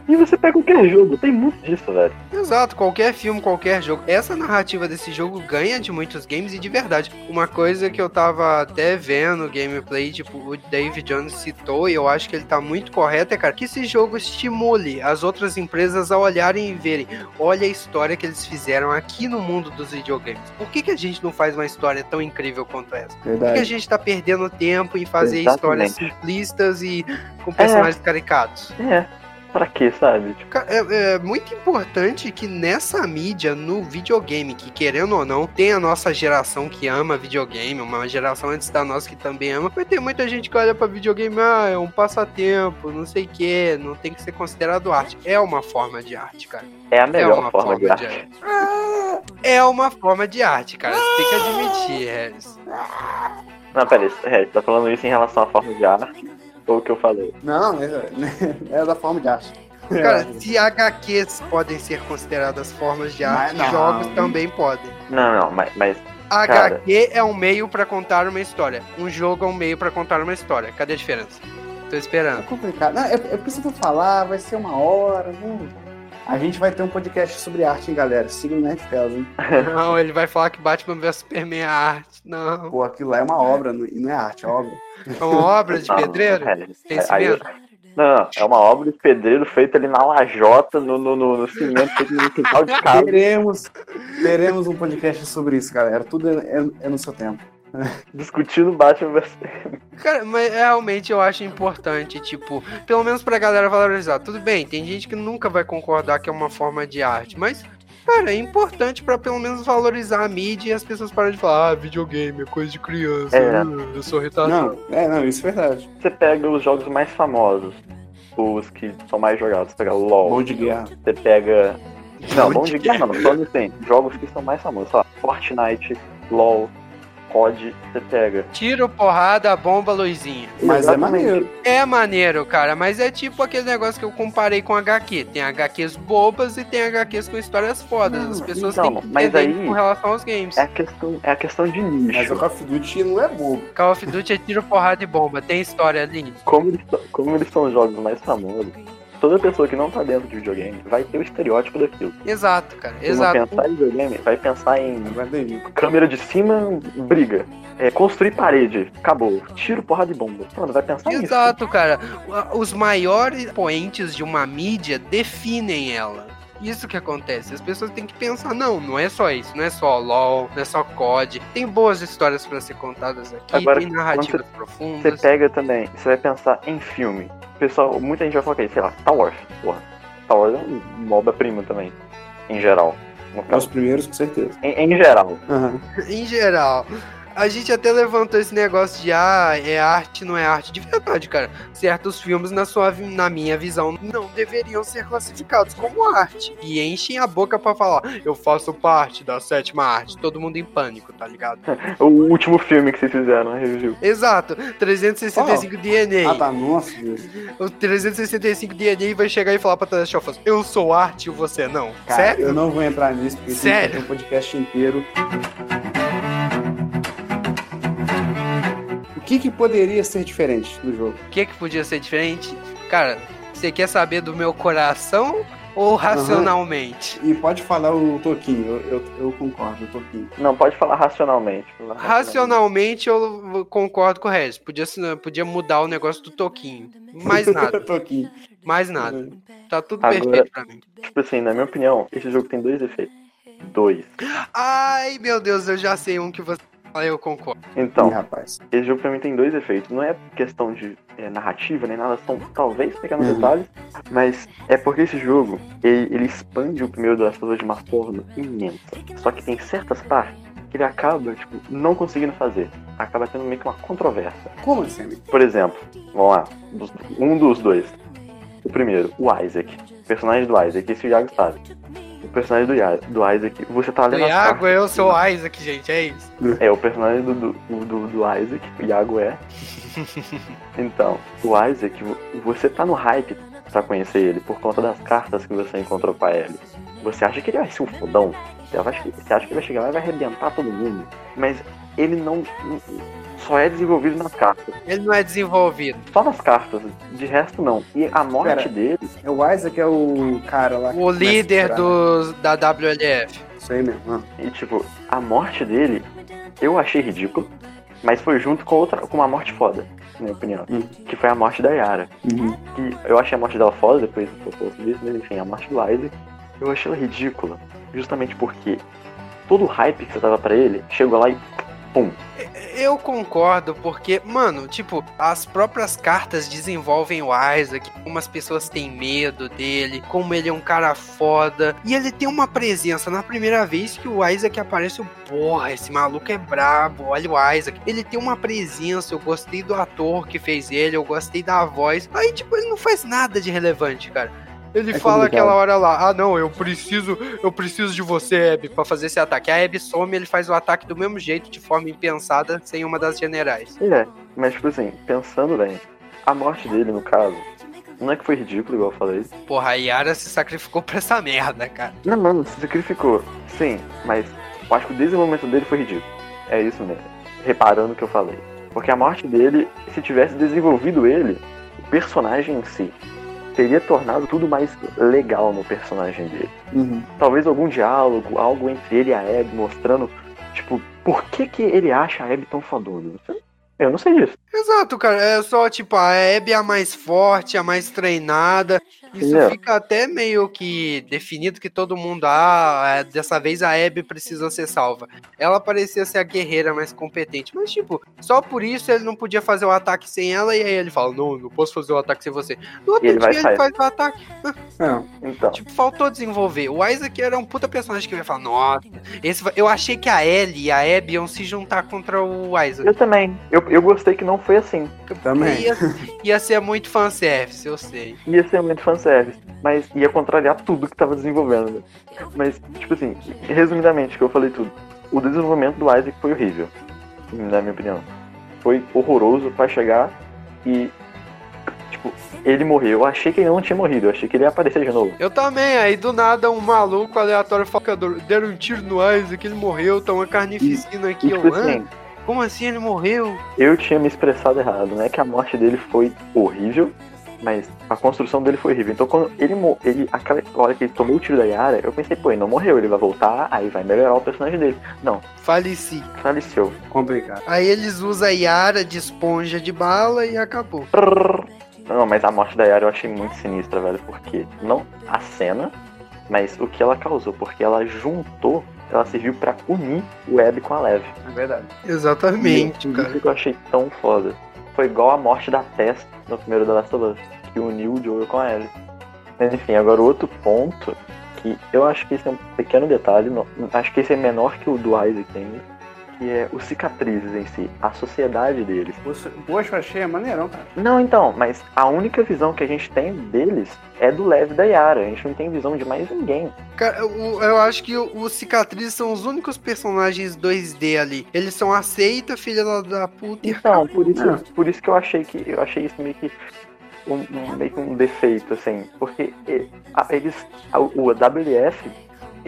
E você pega qualquer jogo, tem muito disso, velho. Exato, qualquer filme, qualquer jogo. Essa narrativa desse jogo ganha de muitos games e de verdade. Uma coisa que eu tava até vendo gameplay, tipo, o David Jones citou, e eu acho que ele tá muito correto, é, cara, que esse jogo estimule as outras empresas a olharem e verem. Olha a história que eles fizeram aqui no mundo dos videogames. Por que, que a gente não faz uma história tão incrível quanto essa? Por que a Verdade. gente tá perdendo tempo em fazer Exatamente. histórias simplistas e com personagens caricatos? É, pra quê, sabe? Tipo, É, é muito importante que nessa mídia, no videogame, que querendo ou não, tem a nossa geração que ama videogame, uma geração antes da nossa que também ama, vai ter muita gente que olha pra videogame, ah, é um passatempo, não sei o que, não tem que ser considerado arte. É uma forma de arte, cara. é a É melhor uma forma de arte. arte. É uma forma de arte, cara. Você tem que admitir, Harris. Não, pera aí, é, tá falando isso em relação à forma de arte? Ou o que eu falei? Não, é, é da forma de arte. Cara, É. se HQs podem ser consideradas formas de Mas arte, não. jogos também podem. Não, não, mas, mas Cara. HQ é um meio pra contar uma história. Um jogo é um meio pra contar uma história. Cadê a diferença? Tô É esperando. complicado. Não, é, é se eu for falar, vai ser uma hora. Não. A gente vai ter um podcast sobre arte, hein, galera? Siga o Nerdfellas, hein? Não, ele vai falar que Batman vs Superman é arte. Não. Pô, aquilo lá é uma obra, não- e não é arte, é obra. É uma obra de Não, pedreiro? é, Tem cimento? Não, é uma obra de pedreiro feita ali na lajota, no, no, no, no cimento, feito no quintal de casa. Teremos, teremos um podcast sobre isso, galera. Tudo é, é- é no seu tempo. discutindo Batman vs Cara, mas realmente eu acho importante, tipo, pelo menos pra galera valorizar. Tudo bem, tem gente que nunca vai concordar que é uma forma de arte, mas, cara, é importante pra pelo menos valorizar a mídia e as pessoas pararem de falar, ah, videogame é coisa de criança, É. eu sou retardado. Não, é, não, isso é verdade. Você pega os jogos mais famosos, os que são mais jogados, você pega LOL, Bom de guerra. você pega. Não, Bom de de guerra não, só não tem. Jogos que são mais famosos, sei lá, Fortnite, LOL, COD, você pega. Tiro, porrada, bomba, luzinha. Mas é Exatamente. maneiro. É maneiro, cara, mas é tipo aquele negócio que eu comparei com HQ. Tem HQs bobas e tem HQs com histórias fodas. As pessoas então, têm que mas aí- com relação aos games. É a questão, é a questão de Mas nicho. o Call of Duty não é bobo. Call of Duty é tiro, porrada e bomba. Tem história ali. Como eles, são- como eles são os jogos mais famosos, toda pessoa que não tá dentro de videogame vai ter o estereótipo daquilo. Exato, cara. Se não Exato. pensar em videogame, vai pensar em câmera de cima, briga. É, construir parede, acabou. Tiro, porrada de bomba. Mano, vai pensar nisso. Exato, cara. Os maiores poentes de uma mídia definem ela. Isso que acontece. As pessoas têm que pensar, não, não é só isso, não é só LOL, não é só COD. Tem boas histórias pra ser contadas aqui, Agora, tem narrativas Você profundas. pega também, você vai pensar em filme. Pessoal, muita gente vai falar que sei lá, Star Wars. Porra, Star Wars é uma obra-prima também, em geral. Os primeiros, com certeza. em, em geral. Aham. Em geral. A gente até levantou esse negócio de ah, é arte, não é arte. De verdade, cara. Certos filmes, na, sua, na minha visão, não deveriam ser classificados como arte. E enchem a boca pra falar, eu faço parte da sétima arte. Todo mundo em pânico, tá ligado? O último filme que vocês fizeram, a review. Exato. 365 DNA. Ah, tá, nossa, Deus. O 365 DNA vai chegar e falar pra of Us, eu sou arte e você não. Cara, Sério? eu não vou entrar nisso, porque Sério? tem um podcast inteiro. Que, que poderia ser diferente no jogo? O que que podia ser diferente? Cara, você quer saber do meu coração ou racionalmente? E pode falar o Toquinho, eu, eu, eu concordo, o Toquinho. Não, pode falar racionalmente. Racionalmente eu concordo com o Regis. Podia, podia mudar o negócio do Toquinho. Mais nada. Toquinho. Mais nada. Tá tudo Agora- perfeito pra mim. Tipo assim, na minha opinião, esse jogo tem dois efeitos. Dois. Ai, meu Deus, eu já sei um que você eu concordo. Então, Ih, rapaz. esse jogo pra mim tem dois efeitos. Não é questão de é, narrativa nem nada, são talvez pequenos Uhum. detalhes, mas é porque esse jogo ele, ele expande o primeiro das pessoas de uma forma imensa. Só que tem certas partes que ele acaba tipo, não conseguindo fazer. Acaba tendo meio que uma controvérsia. Como assim, amigo? Por exemplo, vamos lá, dos- um dos dois. O primeiro, o Isaac. O personagem do Isaac, esse o Iago sabe. O personagem do, Ia- do Isaac, você tá Do lendo as Iago, cartas- eu sou o Isaac, gente, é isso. é, o personagem do, do, do, do Isaac, o Iago é. Então, o Isaac, vo- você tá no hype pra conhecer ele por conta das cartas que você encontrou com a Ellie. Você acha que ele vai ser um fodão? Você acha que ele vai chegar lá e vai arrebentar todo mundo? Mas ele não. Só é desenvolvido nas cartas. Ele não é desenvolvido. Só nas cartas. De resto, não. E a morte Pera. dele. É o Isaac é o cara lá. que O líder dos, da WLF. Isso aí mesmo. ah. E, tipo, a morte dele eu achei ridículo. Mas foi junto com outra. com uma morte foda, na minha opinião. Hum. Que foi a morte da Yara. Uhum. que eu achei a morte dela foda, depois eu posso disso, mas enfim, a morte do Isaac, eu achei ela ridícula. Justamente porque todo o hype que você tava pra ele, chegou lá e pum. Eu concordo, porque, mano, tipo, as próprias cartas desenvolvem o Isaac, como as pessoas têm medo dele, como ele é um cara foda. E ele tem uma presença. Na primeira vez que o Isaac aparece, porra, esse maluco é brabo, olha o Isaac. Ele tem uma presença, eu gostei do ator que fez ele, eu gostei da voz. Aí, tipo, ele não faz nada de relevante, cara. Ele É fala complicado. aquela hora lá, ah não, eu preciso, eu preciso de você, Abby, pra fazer esse ataque. A Abby some, ele faz o ataque do mesmo jeito, de forma impensada, sem uma das generais. É, mas tipo assim, pensando bem, a morte dele, no caso, não é que foi ridículo, igual eu falei. Porra, a Yara se sacrificou pra essa merda, cara. Não, mano, se sacrificou. Sim, mas eu acho que o desenvolvimento dele foi ridículo. É isso mesmo. Reparando o que eu falei. Porque a morte dele, se tivesse desenvolvido ele, o personagem em si, teria tornado tudo mais legal no personagem dele. Uhum. talvez algum diálogo, algo entre ele e a Abby, mostrando, tipo, por que que ele acha a Abby tão fodona. Eu não sei disso. Exato, cara. É só, tipo, a Abby é a mais forte, a mais treinada. Isso É. fica até meio que definido que todo mundo, ah, é, dessa vez a Abby precisa ser salva. Ela parecia ser a guerreira mais competente, mas, tipo, só por isso ele não podia fazer o ataque sem ela, e aí ele fala, não, não posso fazer o ataque sem você. No outro ele dia ele sair. faz o ataque. É, Então, Tipo, faltou desenvolver. O Isaac era um puta personagem que eu ia falar, nossa, esse eu achei que a Ellie e a Abby iam se juntar contra o Isaac. eu também. Eu, eu gostei que não foi assim. também. Ia, ia ser muito fanservice, eu sei. Ia ser muito fanservice. Mas ia contrariar tudo que tava desenvolvendo. né? Mas, tipo assim, resumidamente, que eu falei tudo. O desenvolvimento do Isaac foi horrível. Na minha opinião. Foi horroroso pra chegar e. Tipo, ele morreu. Eu achei que ele não tinha morrido. Eu achei que ele ia aparecer de novo. Eu também, aí do nada um maluco aleatório focador deram um tiro no Isaac, ele morreu, tá uma carnificina E, aqui. tipo Eu, assim, Como assim ele morreu? eu tinha me expressado errado. Não é que a morte dele foi horrível, mas a construção dele foi horrível. Então quando ele, ele aquela hora que ele tomou o tiro da Yara, eu pensei, pô, ele não morreu, ele vai voltar, aí vai melhorar o personagem dele. Não, Faleci. faleceu. Complicado. Aí eles usam a Yara de esponja de bala e acabou. Não, mas a morte da Yara eu achei muito sinistra, velho, porque não a cena, mas o que ela causou, porque ela juntou, ela serviu pra unir o Abby com a Lev. É verdade. Exatamente, Isso cara. que eu achei tão foda. Foi igual a morte da Tess no primeiro The Last of Us, que uniu o Joel com a Ellie. Mas enfim, agora outro ponto, que eu acho que esse é um pequeno detalhe, acho que esse é menor que o do Isaac ainda, que é os cicatrizes em si, a sociedade deles. Poxa, Poxa, eu achei maneirão, cara. Não, então, mas a única visão que a gente tem deles é do Lev e da Yara. A gente não tem visão de mais ninguém. Cara, o- eu acho que os cicatrizes são os únicos personagens 2D ali. Eles são aceita, filha da, da puta. e Então, por isso, É. por isso que eu achei que eu achei isso meio que um, um- meio que um defeito, assim, porque eles, a- o WF,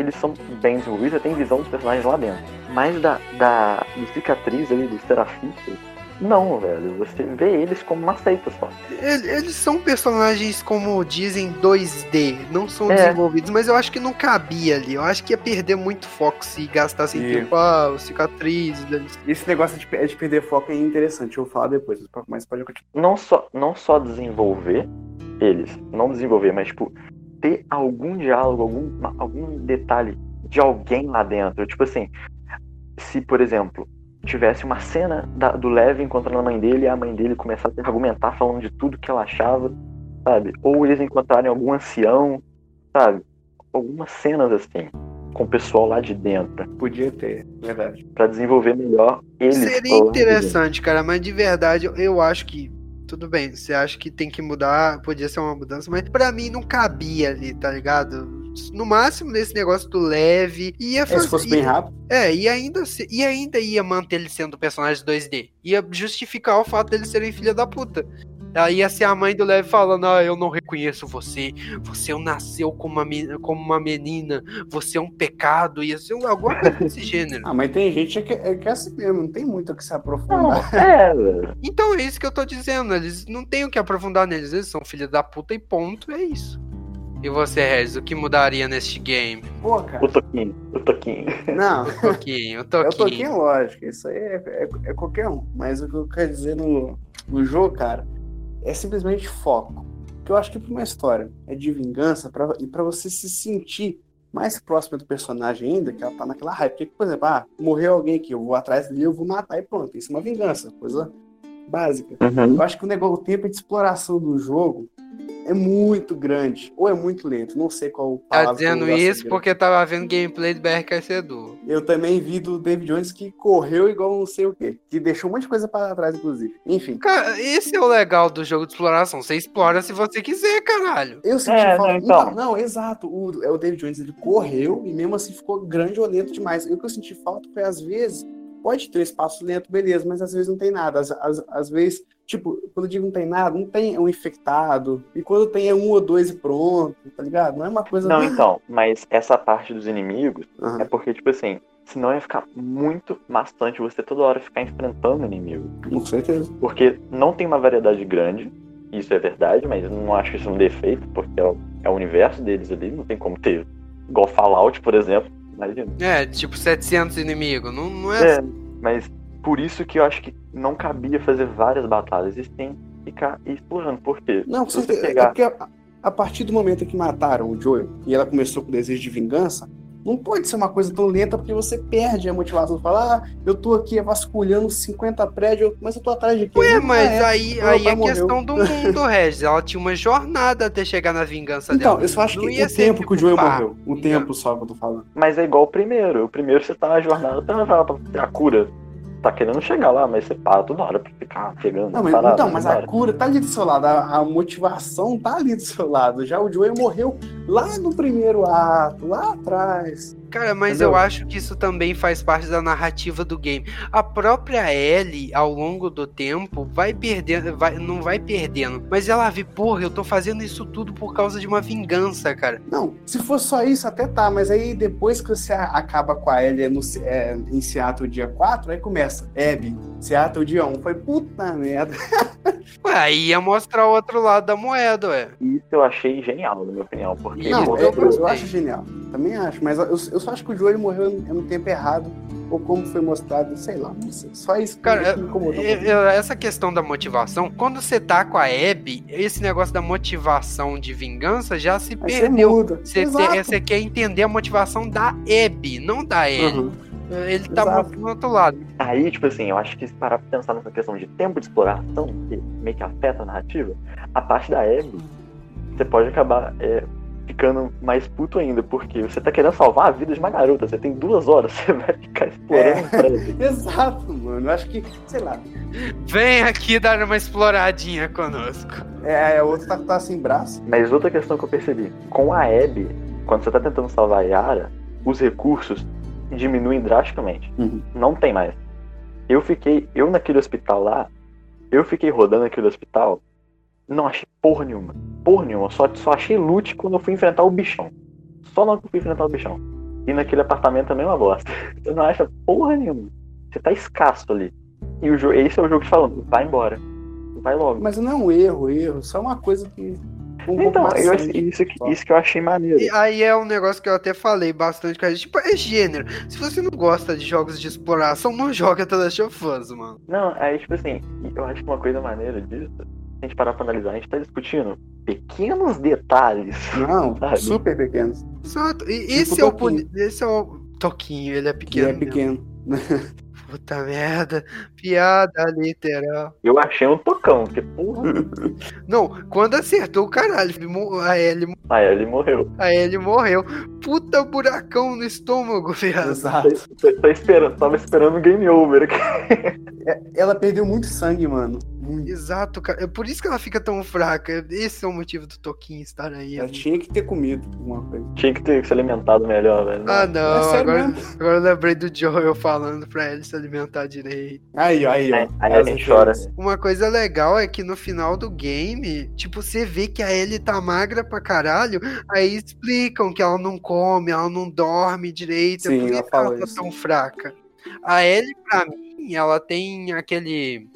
eles são bem desenvolvidos, você tem visão dos personagens lá dentro. Mas da, da do cicatriz ali, dos serafistas, Não, velho. Você vê eles como uma seita só. Eles são personagens, como dizem, 2D. Não são É. desenvolvidos, mas eu acho que não cabia ali. Eu acho que ia perder muito foco se gastassem E- tempo. Ah, deles. Esse negócio de, pe- de perder foco é interessante, eu vou falar depois, mas pode continuar. Não só, não só desenvolver eles, não desenvolver, mas tipo, ter algum diálogo, algum, algum detalhe de alguém lá dentro. Tipo assim, se, por exemplo, tivesse uma cena da- do Levi encontrando a mãe dele e a mãe dele começasse a argumentar falando de tudo que ela achava, sabe? Ou eles encontrarem algum ancião, sabe? Algumas cenas assim, com o pessoal lá de dentro, Podia ter, verdade. pra desenvolver melhor eles. Seria interessante, cara, mas de verdade eu acho que. Tudo bem, você acha que tem que mudar, podia ser uma mudança, mas pra mim não cabia ali, tá ligado? No máximo nesse negócio do leve, ia É, fazer. se fosse bem rápido, É, e ainda, se- e ainda ia manter ele sendo personagem 2D. Ia justificar o fato dele serem filha da puta. Aí ia ser a mãe do Levi falando: Ah, eu não reconheço você. Você nasceu como uma, men- como uma menina. Você é um pecado. Ia ser alguma coisa desse gênero. ah, mas tem gente que é, que é assim mesmo, não tem muito o que se Não, aprofundar. é, velho. Então é isso que eu tô dizendo. Eles não tem o que aprofundar neles. Eles são filha da puta e ponto. É isso. E você, Regis, o que mudaria neste game? Pô, cara, O Toquinho, o Toquinho. não, O Toquinho, o é o Toquinho. toquinho lógico, isso aí é, é, é qualquer um. Mas o que eu quero dizer no, no jogo, cara, é simplesmente foco. Que eu acho que pra uma história é de vingança pra, e pra você se sentir mais próximo do personagem ainda, que ela tá naquela raiva. Porque, por exemplo, ah, morreu alguém aqui, eu vou atrás dele, eu vou matar e pronto. Isso é uma vingança, coisa básica. Uhum. Eu acho que o negócio, o tempo de exploração do jogo é muito grande, ou é muito lento, não sei qual Tá dizendo isso porque tava vendo gameplay do BRKC Edu. Eu também vi do David Jones que correu igual não sei o quê, que deixou um monte de coisa para trás, inclusive. Enfim, Cara, esse é o legal do jogo de exploração. Você explora se você quiser, caralho. eu senti É, falta. não, então. Não, não, exato. O, é o David Jones, ele correu e mesmo assim ficou grande ou lento demais. E o que eu senti falta foi, às vezes, pode ter um espaço lento, beleza, mas às vezes não tem nada. Às, às, às vezes, tipo, quando eu digo não tem nada, não tem um infectado. E quando tem é um ou dois e pronto, tá ligado? Não é uma coisa. Não, então, mas essa parte dos inimigos Aham, é porque, tipo assim, senão ia ficar muito maçante você toda hora ficar enfrentando o inimigo. com certeza. Porque não tem uma variedade grande, isso é verdade, mas eu não acho isso um defeito, porque é o, é o universo deles ali, não tem como ter. Igual Fallout, por exemplo. Imagina. É, tipo 700 inimigos. Não, não é, É, mas por isso que eu acho que não cabia fazer várias batalhas e sim ficar explorando. Por quê? Não, você. É pegar. porque a, a partir do momento que mataram o Joel e ela começou com o desejo de vingança, não pode ser uma coisa tão lenta porque você perde a motivação de falar, ah, eu tô aqui vasculhando 50 prédios, mas eu tô atrás de quê? Ué, mas é. aí, aí é morreu. questão do mundo, Regis. Ela tinha uma jornada até chegar na vingança Então, dela. eu só acho Não que ia o tempo que tipo, o Joel pá, morreu, o tempo só que eu tô falando. Mas é igual o primeiro. O primeiro você tá na jornada, pra ter a cura. Tá querendo chegar lá, mas você para toda hora pra ficar pegando. Não, mas, parada, então, mas a cura tá ali do seu lado, a, a motivação tá ali do seu lado. Já o Joel morreu lá no primeiro ato, lá atrás. Cara, mas Entendeu? eu acho que isso também faz parte da narrativa do game. A própria Ellie, ao longo do tempo, vai perdendo, vai, não vai perdendo, mas ela vê, porra, eu tô fazendo isso tudo por causa de uma vingança, cara. Não, se fosse só isso, até tá, mas aí depois que você a- acaba com a Ellie no, é, em Seattle dia 4, aí começa. Abby, Seattle dia 1. Foi puta merda. Ué, aí ia mostrar o outro lado da moeda, ué. Isso eu achei genial, na minha opinião. Porque Não, Isso é, eu eu, eu acho genial. Também acho, mas eu, eu só acho que o Joel morreu no tempo errado, ou como foi mostrado, sei lá, não sei. Só isso que Cara, me incomodou. um Eu- pouquinho. eu- essa questão da motivação, quando você tá com a Abby, esse negócio da motivação de vingança já se Aí você perdeu. muda. Você, Exato. te- você quer entender a motivação da Abby, não da Ellie. Uhum. Ele tá Exato. mostrando do outro lado. Aí, tipo assim, eu acho que se parar pra pensar nessa questão de tempo de exploração, que meio que afeta a narrativa, a parte da Abby, você pode acabar é, ficando mais puto ainda, porque você tá querendo salvar a vida de uma garota, você tem duas horas, você vai ficar explorando É. o prédio. Exato, mano. Eu acho que, sei lá, Vem aqui dar uma exploradinha conosco. é, o outro tá, tá sem braço. Mas outra questão que eu percebi, com a Abby, quando você tá tentando salvar a Yara, os recursos diminuem drasticamente. Uhum. Não tem mais. Eu fiquei, eu naquele hospital lá, eu fiquei rodando aquele hospital, não achei porra nenhuma. Porra nenhuma. Só, só achei loot quando eu fui enfrentar o bichão. Só na hora que eu fui enfrentar o bichão. E naquele apartamento também é uma bosta. Você não acha porra nenhuma. Você tá escasso ali. E o jogo, esse é o jogo te falando, vai embora. Vai logo. Mas não é um erro, erro, só uma coisa que. Um então, eu, isso, que, isso que eu achei maneiro. E aí é um negócio que eu até falei bastante com a gente. Tipo, é gênero. Se você não gosta de jogos de exploração, não joga The Last of Us, mano. Não, aí, tipo assim, eu acho que uma coisa maneira disso, a gente parar pra analisar, a gente tá discutindo pequenos detalhes. Não, sabe? super pequenos. Exato. E Tipo esse é o Esse é o. Toquinho, ele é Que pequeno. é mesmo. pequeno. Puta merda. Piada literal. Eu achei um tocão, porque, porra, Não, quando acertou o caralho, ele a Ellie, aí ele morreu. a Ellie morreu. Puta buracão no estômago, viado. Exato. Tô, tô esperando, tava esperando o game over aqui. Ela perdeu muito sangue, mano. Muito. Exato, cara. É por isso que ela fica tão fraca. Esse é o motivo do Toquinho estar aí. Ela tinha que ter comido alguma coisa. Tinha que ter se alimentado melhor, velho. Ah, não. É agora, mesmo? agora eu lembrei do Joel falando pra ele se alimentar direito. Aí, aí, ó. Aí, aí a gente chora. Uma coisa legal é que no final do game, tipo, você vê que a Ellie tá magra pra caralho, aí explicam que ela não come, ela não dorme direito, Sim, é por isso que ela tá isso. tão fraca. A Ellie, pra mim, ela tem aquele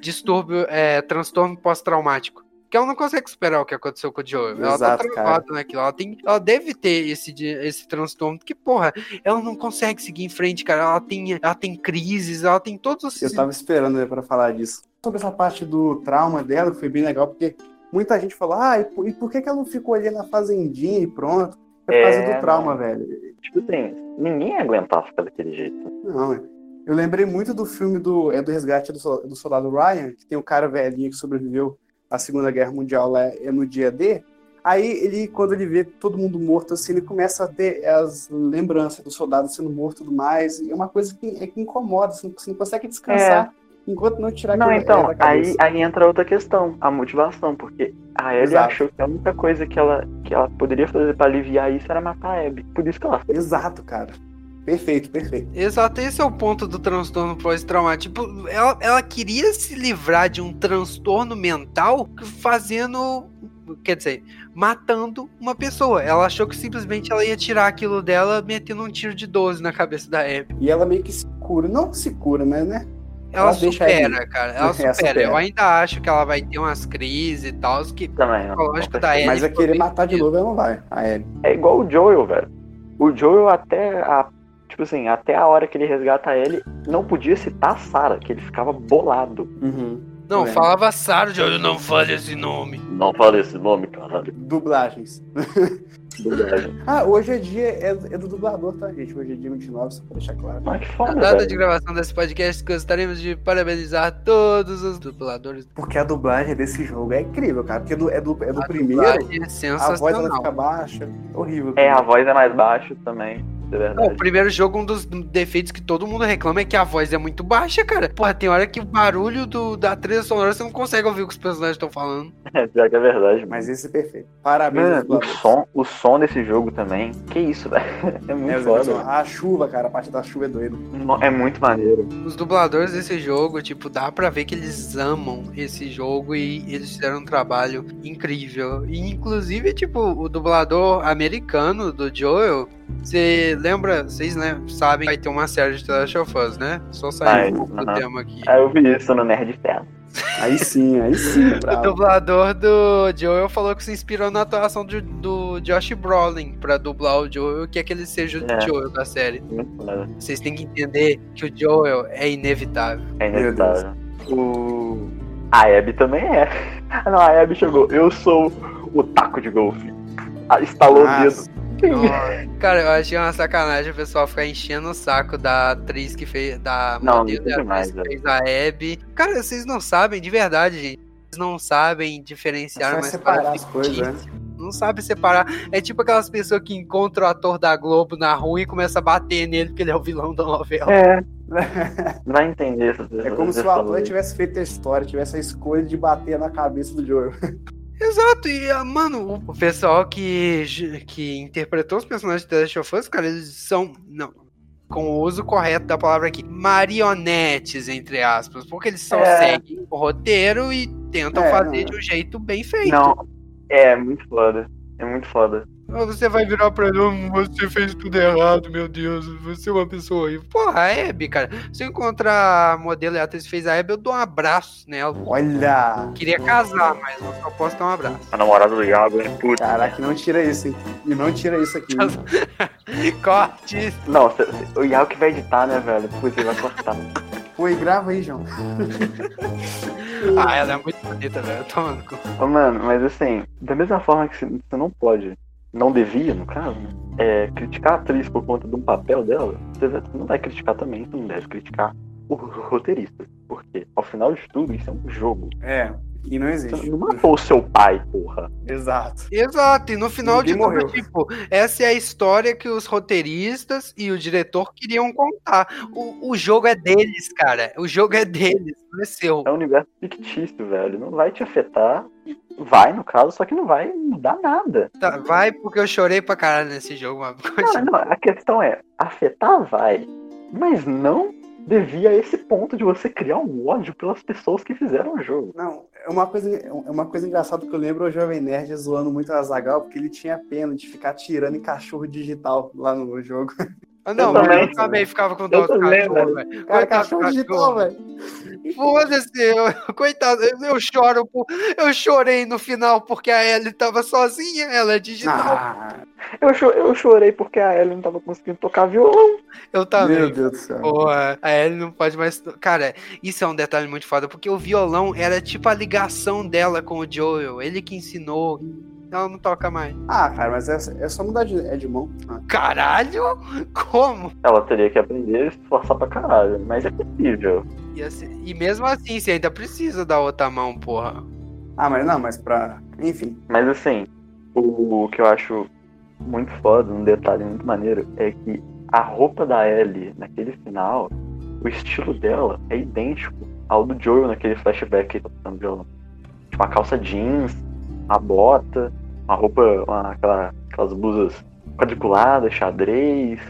distúrbio, é, transtorno pós-traumático. Que ela não consegue esperar o que aconteceu com o Joel. Ela tá Exato, travada naquilo. Ela, tem, ela deve ter esse, esse transtorno. Que, porra, ela não consegue seguir em frente, cara. Ela tem, ela tem crises, ela tem todos os. Eu tava esperando né, pra falar disso. Sobre essa parte do trauma dela, foi bem legal, porque muita gente falou, ah, e por, e por que, que ela não ficou ali na fazendinha e pronto? É por causa É, do trauma, não. velho. Tipo assim, ninguém ia aguentar ficar daquele jeito. Não, é. Eu lembrei muito do filme do, é do Resgate do, do Soldado Ryan, que tem o cara velhinho que sobreviveu à Segunda Guerra Mundial lá é no dia D. Aí ele, quando ele vê todo mundo morto assim, ele começa a ter as lembranças do soldado sendo morto e tudo mais. E é uma coisa que, é que incomoda, você não, você não consegue descansar enquanto não tirar Não, então, é, aí, aí entra outra questão, a motivação, porque a Ellie Exato. achou que a única coisa que ela, que ela poderia fazer pra aliviar isso era matar a Abby. Por isso que ela fez. Exato, cara. Perfeito, perfeito. Exato, esse é o ponto do transtorno pós-traumático. Tipo, ela, ela queria se livrar de um transtorno mental fazendo. Quer dizer, matando uma pessoa. Ela achou que simplesmente ela ia tirar aquilo dela metendo um tiro de 12 na cabeça da Abby. E ela meio que se cura. Não se cura, mas né? Ela, Ela supera, cara. Ela É, supera. supera. Eu ainda acho que ela vai ter umas crises e tal. Que Também, não. Lógico, da Ellie Mas a querer matar de novo ela não vai. A Ellie. É igual o Joel, velho. O Joel até a. Tipo assim, até a hora que ele resgata ele, não podia citar a Sarah, que ele ficava bolado. Uhum. Não, É. falava Sarah, eu não fale esse nome. Não fala esse nome, caralho. Dublagens. Dublagem. Ah, hoje é dia é, é do dublador, tá, gente? Hoje é dia 29, só pra deixar claro. Mas que Na foda, data velho. de gravação desse podcast, gostaríamos de parabenizar todos os dubladores. Porque a dublagem desse jogo é incrível, cara. Porque do- é do, é do A primeiro, é a voz ela fica baixa. Horrível. É, a voz é mais baixa também, é o primeiro jogo, um dos defeitos que todo mundo reclama é que a voz é muito baixa, cara. Porra, tem hora que o barulho do, da trilha sonora você não consegue ouvir o que os personagens estão falando. É, pior que é verdade. Mas esse é perfeito. Parabéns Mano, o som, o som desse jogo também. Que isso, velho? É É, muito os- foda. a chuva, cara, a parte da chuva é doida. É muito maneiro. Os dubladores desse jogo, tipo, dá pra ver que eles amam esse jogo e eles fizeram um trabalho incrível. E, inclusive, tipo, o dublador americano do Joel, você lembra, vocês né, sabem que vai ter uma série de The Last of Us, né? Só sair um do aham. tema aqui. Aí eu vi isso no Nerd Ferro. Aí sim, aí sim. O dublador do Joel falou que se inspirou na atuação do, do Josh Brolin pra dublar o Joel, que é aquele seja o É. Joel da série. Vocês têm que entender que o Joel é inevitável. É inevitável. O... A Abby também é. Ah, Não, a Abby chegou. Eu sou o taco de golfe. Ah, Estalou o dedo. Cara, eu achei uma sacanagem o pessoal ficar enchendo o saco da atriz que fez. Da Não, modelo isso é atriz demais, que fez a Abby. Cara, vocês não sabem, de verdade, gente. Vocês não sabem diferenciar Só uma separar as coisas, né? Não sabe separar. É tipo aquelas pessoas que encontram o ator da Globo na rua e começam a bater nele porque ele é o vilão da novela. É. Vai entender essas É como se o ator tivesse feito a história, tivesse a escolha de bater na cabeça do Joel. Exato, e ah, mano, o pessoal que, que interpretou os personagens de The Last of Us, cara, eles são. Não. Com o uso correto da palavra aqui, marionetes, entre aspas, porque eles só É. seguem o roteiro e tentam É, fazer não. de um jeito bem feito. Não, é muito foda. É muito foda. Você vai virar pra ele, "Hum, você fez tudo errado, meu Deus, você é uma pessoa horrível. Porra, a Abby, cara, se eu encontrar a modelo e a atriz fez a Abby, eu dou um abraço nela. Olha! Queria casar, mas eu só posso dar um abraço. A namorada do Iago é puta. Caraca, não tira isso, hein? E não tira isso aqui. Corte. Não, o Iago que vai editar, né, velho? Putz, ele vai cortar. Pô, e grava aí, João. Ah, ela é muito bonita, velho. Toma no cu. Ô, mano, mas assim, da mesma forma que você não pode, não devia, no caso, né, é, criticar a atriz por conta de um papel dela, você você não vai criticar também, você não deve criticar o roteirista. Porque, ao final de tudo, isso é um jogo. É, e não Você existe. não matou o seu pai, porra. Exato. Exato, e no final Ninguém de tudo, morreu. tipo, essa é a história que os roteiristas e o diretor queriam contar. O, o jogo é deles, cara. O jogo é deles, não é seu. É um universo fictício, velho. Não vai te afetar. Vai, no caso, só que não vai mudar nada. Tá, vai porque eu chorei pra caralho nesse jogo, mas Não, não, a questão é, afetar vai, mas não devia a esse ponto de você criar um ódio pelas pessoas que fizeram o jogo. Não, é uma coisa, é uma coisa engraçada que eu lembro o Jovem Nerd zoando muito o Azagal, porque ele tinha pena de ficar tirando em cachorro digital lá no jogo. Ah, Não, Eu mas também. eu também ficava com dó Eu do cachorro, velho. Coitado do cachorro digital, velho. Foda-se, eu- coitado, eu, eu choro, por- eu chorei no final porque a Ellie tava sozinha, ela é digital. Ah, Eu, cho- eu chorei porque a Ellie não tava conseguindo tocar violão. eu também. meu Deus do céu. Porra, a Ellie não pode mais. Cara, isso é um detalhe muito foda, porque o violão era tipo a ligação dela com o Joel. Ele que ensinou. Ela não toca mais. Ah, cara, mas é, é só mudar de, é de mão. Ah. Caralho? Como? Ela teria que aprender a se esforçar pra caralho, mas é possível. E, assim- e mesmo assim, você ainda precisa da outra mão, porra. Ah, mas não, mas pra. Enfim. Mas assim, o, o que eu acho muito foda, um detalhe muito maneiro, é que a roupa da Ellie naquele final, o estilo dela é idêntico ao do Joel naquele flashback que ele tá tocando violão. Tipo, uma calça jeans, uma bota, uma roupa, uma- aquela- aquelas blusas quadriculadas, xadrez,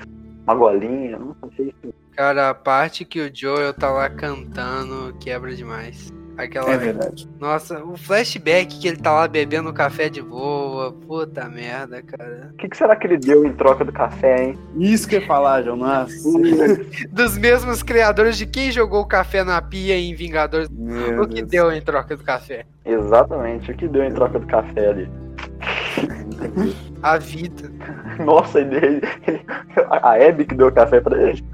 uma golinha, não sei se Cara, a parte que o Joel tá lá cantando quebra demais. Aquela. É verdade. Nossa, o flashback que ele tá lá bebendo café de boa. Puta merda, cara. O que, que será que ele deu em troca do café, hein? Isso que eu ia falar, João. Nossa. Dos mesmos criadores de quem jogou o café na pia em Vingadores. Meu O que Deus. deu em troca do café? Exatamente, o que deu em troca do café ali? A vida. Nossa, ele, ele- a Abby que deu o café pra ele.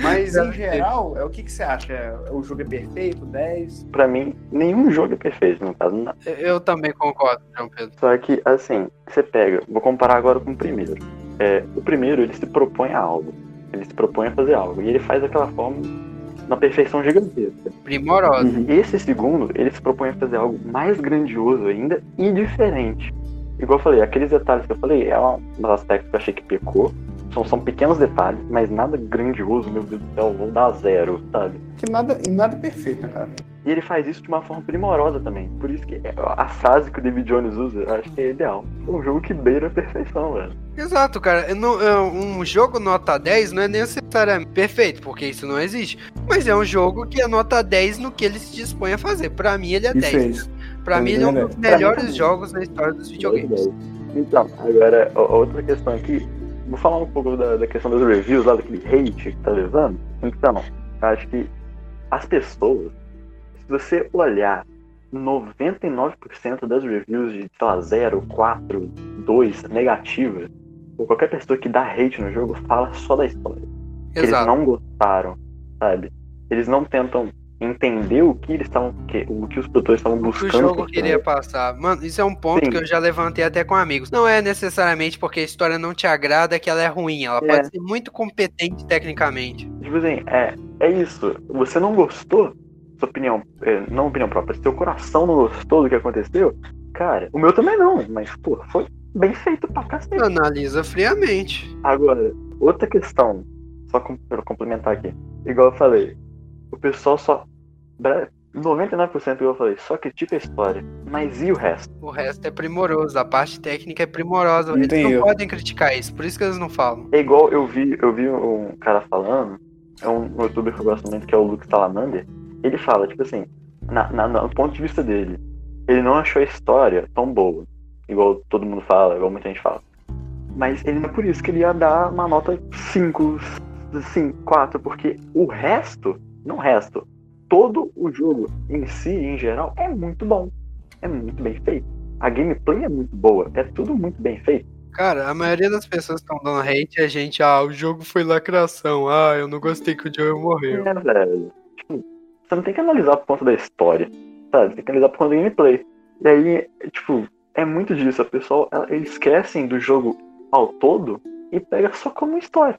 Mas em geral, é o que, que você acha? É, o jogo é perfeito? 10? Pra mim, nenhum jogo é perfeito, no caso. Não. Eu- Eu também concordo, João Pedro. Só que, assim, você pega, vou comparar agora com o primeiro. É, o primeiro, ele se propõe a algo. Ele se propõe a fazer algo. E ele faz daquela forma, na perfeição gigantesca. Primorosa. Uhum. Esse segundo, ele se propõe a fazer algo mais grandioso ainda e diferente. Igual eu falei, aqueles detalhes que eu falei, é um dos aspectos que eu achei que pecou. São, são pequenos detalhes, mas nada grandioso, meu Deus do céu, vou dar zero, sabe? Que nada, e nada perfeito, né, cara? E ele faz isso de uma forma primorosa também. Por isso que é- a frase que o David Jones usa, eu acho que é ideal. É um jogo que beira a perfeição, velho. Exato, cara. Um jogo nota 10 não é necessariamente perfeito, porque isso não existe. Mas é um jogo que é nota 10 no que ele se dispõe a fazer. Pra mim, ele é E 10. fez. Pra Pra mim, mim, ele é um é dos 10. melhores jogos da história dos videogames. Então, agora, outra questão aqui. Vou falar um pouco da, da questão das reviews lá, daquele hate que tá levando. Então, eu acho que as pessoas, se você olhar 99% das reviews de, sei lá, 0, 4, 2, negativas, ou qualquer pessoa que dá hate no jogo fala só da história. eles não gostaram, sabe? Eles não tentam entender o que eles estavam, o que os produtores estavam O que o buscando. jogo queria passar. Mano, isso é um ponto Sim. que eu já levantei até com amigos. Não é necessariamente porque a história não te agrada que ela é ruim. Ela É. pode ser muito competente tecnicamente. Tipo assim, é, é isso. Você não gostou, sua opinião, é, não opinião própria, seu coração não gostou do que aconteceu, cara, o meu também não, mas, pô, foi bem feito pra cacete. Analisa friamente. Agora, outra questão, só com, pra complementar aqui. Igual eu falei, o pessoal só. bra- 99% igual eu falei, só critica a história. Mas e o resto? O resto é primoroso. A parte técnica é primorosa. Não Eles não podem criticar isso. Por isso que eles não falam. É igual eu vi, eu vi um cara falando, é um youtuber que eu gosto muito, que é o Luke Salamander. Ele fala, tipo assim, na, na- no ponto de vista dele, ele não achou a história tão boa. igual todo mundo fala, igual muita gente fala. Mas ele não é por isso que ele ia dar uma nota 5, 5, 4, porque o resto, não o resto, todo o jogo em si, em geral, é muito bom. É muito bem feito. A gameplay é muito boa, é tudo muito bem feito. Cara, a maioria das pessoas que estão dando hate é gente, ah, o jogo foi lacração, ah, eu não gostei que o Joel morreu. É, velho. Você não tem que analisar por conta da história, sabe? Você tem que analisar por conta da gameplay. E aí, tipo, é muito disso. A pessoa, ela- eles esquecem do jogo ao todo e pega só como história.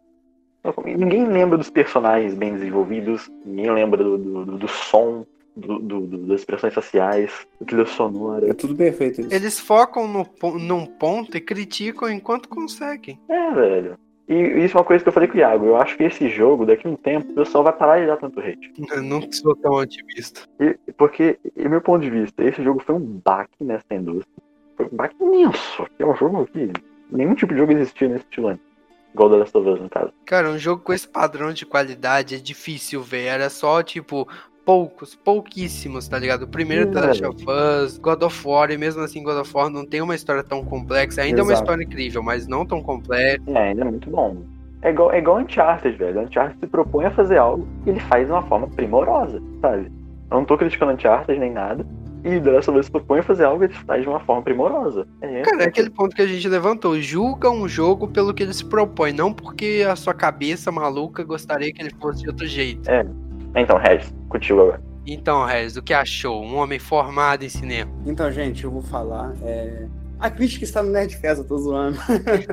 Ninguém lembra dos personagens bem desenvolvidos, ninguém lembra do, do, do- do som, do, do- do- das expressões faciais, da trilha sonora. É tudo bem feito isso. Eles focam no, num ponto e criticam enquanto conseguem. É, velho. E isso é uma coisa que eu falei com o Iago. Eu acho que esse jogo, daqui a um tempo, o pessoal vai parar de dar tanto hate. Eu não sou tão otimista. E- porque, em meu ponto de vista, esse jogo foi um baque nessa indústria. Foi um baque imenso. É um jogo que nenhum tipo de jogo existia nesse estilo antes. Igual The Last of Us, no caso. Cara, um jogo com esse padrão de qualidade é difícil ver. Era só, tipo, poucos, pouquíssimos, tá ligado? O primeiro The Last of Us, God of War, e mesmo assim God of War não tem uma história tão complexa. Ainda é uma Exato. história incrível, mas não tão complexa. É, ainda é muito bom. É igual, é igual Uncharted, velho. Uncharted se propõe a fazer algo e ele faz de uma forma primorosa, sabe? Eu não tô criticando Uncharted nem nada. E The Last of Us se propõe a fazer algo e ele faz de uma forma primorosa. É, Cara, é aquele ponto que a gente levantou. Julga um jogo pelo que ele se propõe, não porque a sua cabeça maluca gostaria que ele fosse de outro jeito. Então, Regis, contigo agora. Então, Regis, o que achou? Um homem formado em cinema. Então, gente, eu vou falar. é, A crítica está no Nerd Festa, tô zoando.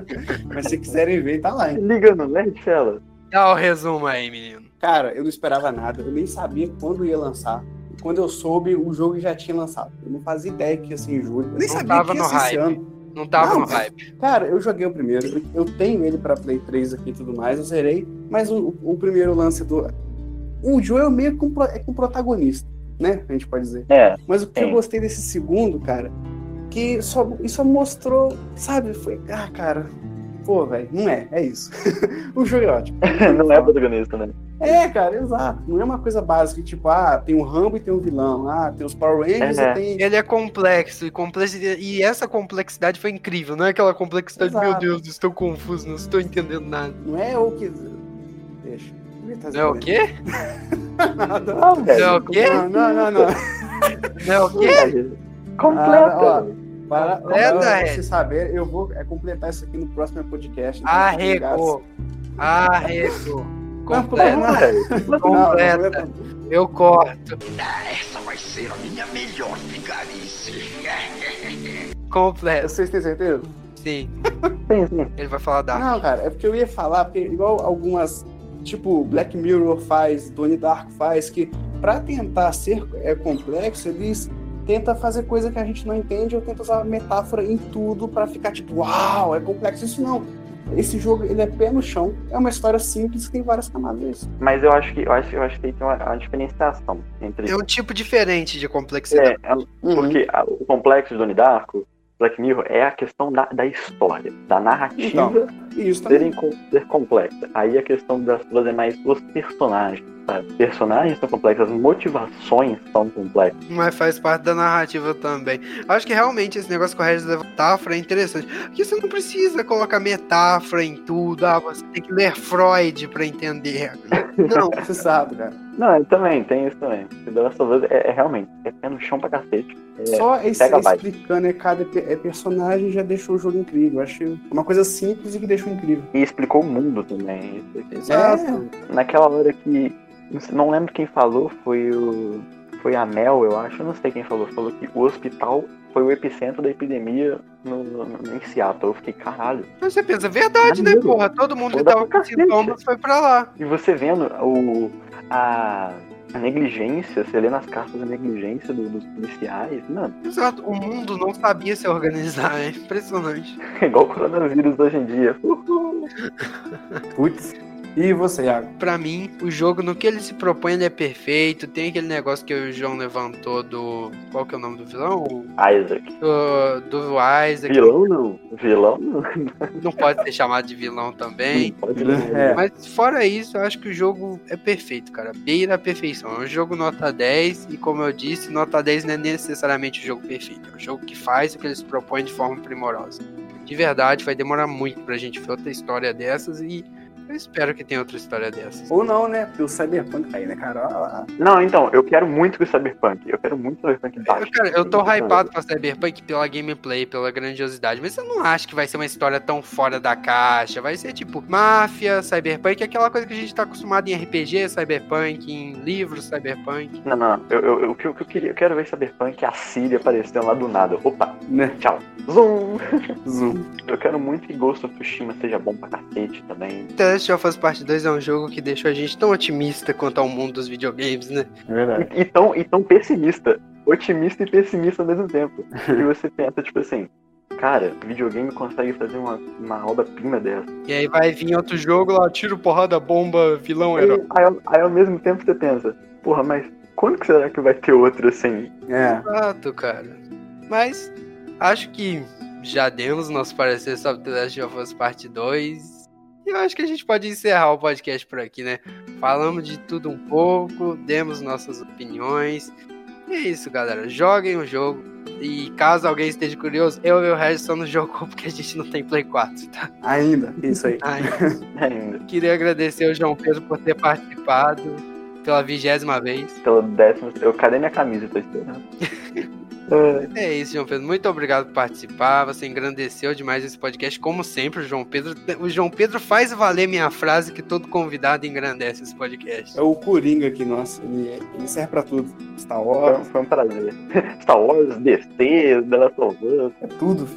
Mas se quiserem ver, tá lá, hein? Liga no Nerd Fela. Dá o resumo aí, menino. Cara, eu não esperava nada, eu nem sabia quando ia lançar. E Quando eu soube, o jogo já tinha lançado. Eu não fazia ideia que ia ser em julho. Eu nem Não sabia tava que ia no ser esse hype. ano. Não tava Não, no hype. Cara, eu joguei o primeiro, eu- eu tenho ele pra Play 3 aqui e tudo mais, eu zerei, mas o, o primeiro lance do. O Joel meio com, pro- é com protagonista, né? A gente pode dizer. É, Mas o que eu gostei desse segundo, cara, que só, isso só mostrou, sabe? Foi. Ah, cara. Pô, velho, não é, é isso. o jogo é ótimo. não é protagonista, né? É, cara, exato. Não é uma coisa básica, tipo, ah, tem um Rambo e tem um vilão. Ah, tem os Power Rangers É. e tem. Ele é complexo e, complexi- e essa complexidade foi incrível. Não é aquela complexidade, Exato. meu Deus, estou confuso, não estou entendendo nada. Não é o que. Deixa. Tá é o quê? Nada. Não, velho. É o quê? Não, não, não, é o quê? Ah, Completa. ó, para, Completa, para Red. você saber, eu vou é, completar isso aqui no próximo podcast. então fiquem Arregou. Arregou. Completa. Completa. completa. Eu corto. Essa vai ser a minha melhor vigarice. Completa. Vocês têm certeza? Sim. Sim, sim. Ele vai falar da. Não, cara, é porque eu ia falar, porque igual algumas, tipo, Black Mirror faz, Donnie Dark faz, que pra tentar ser é, complexo, eles tentam fazer coisa que a gente não entende ou tentam usar metáfora em tudo pra ficar tipo, uau, é complexo. Isso não. Esse jogo, ele é pé no chão, é uma história simples que tem várias camadas. Mas eu acho que eu acho, eu acho que aí tem uma, uma diferenciação entre. É um tipo diferente de complexidade. É, é, porque a- o complexo de Donnie Darko, Black Mirror, é a questão da, da história, da narrativa E isso ser, também. inco- ser complexa. Aí a questão das duas é mais os personagens. Sabe? Personagens são complexos, as motivações são complexas. Mas faz parte da narrativa também. Acho que realmente esse negócio com Regis da metáfora é interessante. Porque você não precisa colocar metáfora em tudo. Ah, você tem que ler Freud pra entender. Não. Você sabe, cara. Não, é, também, tem isso também. The Last of Us é, é realmente, é pé no chão pra cacete. É, Só esse, a explicando é, cada é, personagem já deixou o jogo incrível. Eu Acho uma coisa simples e que deixou incrível. E explicou o mundo também. Exato. Naquela hora que. Não lembro quem falou, foi o. Foi a Mel, eu acho, não sei quem falou. Falou que o hospital foi o epicentro da epidemia no, no- em Seattle. Eu fiquei, caralho. Mas você pensa, verdade, né, porra? Todo mundo que tava com sintomas foi pra lá. E você vendo o, a, a negligência, você lê nas cartas a negligência do- dos policiais, mano, Exato. O mundo não sabia se organizar. É impressionante. é igual o coronavírus hoje em dia. Uhul. Putz. E você, Iago? Pra mim, o jogo, no que ele se propõe, ele é perfeito. Tem aquele negócio que o João levantou do. Qual que é o nome do vilão? Isaac. Do, do Isaac. Vilão não. Vilão não. Não pode ser chamado de vilão também. Não pode não. É. Mas fora isso, eu acho que o jogo é perfeito, cara. Beira a perfeição. É um jogo nota 10 e, como eu disse, nota 10 não é necessariamente o jogo perfeito. É um jogo que faz o que ele se propõe de forma primorosa. De verdade, vai demorar muito pra gente ver outra história dessas e eu espero que tenha outra história dessas. Ou não, né? Porque o Cyberpunk tá aí, né, cara? Olha lá. Não, então, eu quero muito que o Cyberpunk. Eu quero muito o Cyberpunk Eu, baixo. cara, eu tô hypado pra Cyberpunk pela gameplay, pela grandiosidade, mas eu não acho que vai ser uma história tão fora da caixa. Vai ser tipo máfia, Cyberpunk, aquela coisa que a gente tá acostumado em RPG, Cyberpunk, em livros, Cyberpunk. Não, não, eu, eu, eu- o que eu, eu queria, eu quero ver Cyberpunk a Siri aparecendo lá do nada. Opa, Né? tchau. Zoom! Zoom. Eu quero muito que Ghost of Tsushima seja bom pra cacete também. The Last of Us Part 2 é um jogo que deixou a gente tão otimista quanto ao mundo dos videogames, né? É verdade. E, e, tão, e tão pessimista. Otimista e pessimista ao mesmo tempo. E você pensa, tipo assim, cara, videogame consegue fazer uma, uma obra-prima dessa. E aí vai vir outro jogo lá, tiro, porrada, bomba, vilão, Aí, herói. aí, ao- aí ao mesmo tempo você pensa, porra, mas quando que será que vai ter outro assim? É. Exato, cara. Mas acho que já demos nosso parecer sobre The Last of Us Part 2. E eu acho que a gente pode encerrar o podcast por aqui, né? Falamos de tudo um pouco, demos nossas opiniões. E é isso, galera. Joguem o jogo. E caso alguém esteja curioso, eu e o Regis só não jogou porque a gente não tem Play 4, tá? Ainda. Isso aí. Ai, Ainda. queria agradecer ao João Pedro por ter participado pela vigésima vez. Pela décima. Eu, cadê minha camisa? Tô esperando. É, É isso, João Pedro. Muito obrigado por participar. Você engrandeceu demais esse podcast, como sempre, o João Pedro. O João Pedro faz valer minha frase que todo convidado engrandece esse podcast. É o Coringa aqui, nossa. Ele, ele serve pra tudo. Star foi, Wars, foi um prazer. Star Wars, DC, The Last of Us. é tudo.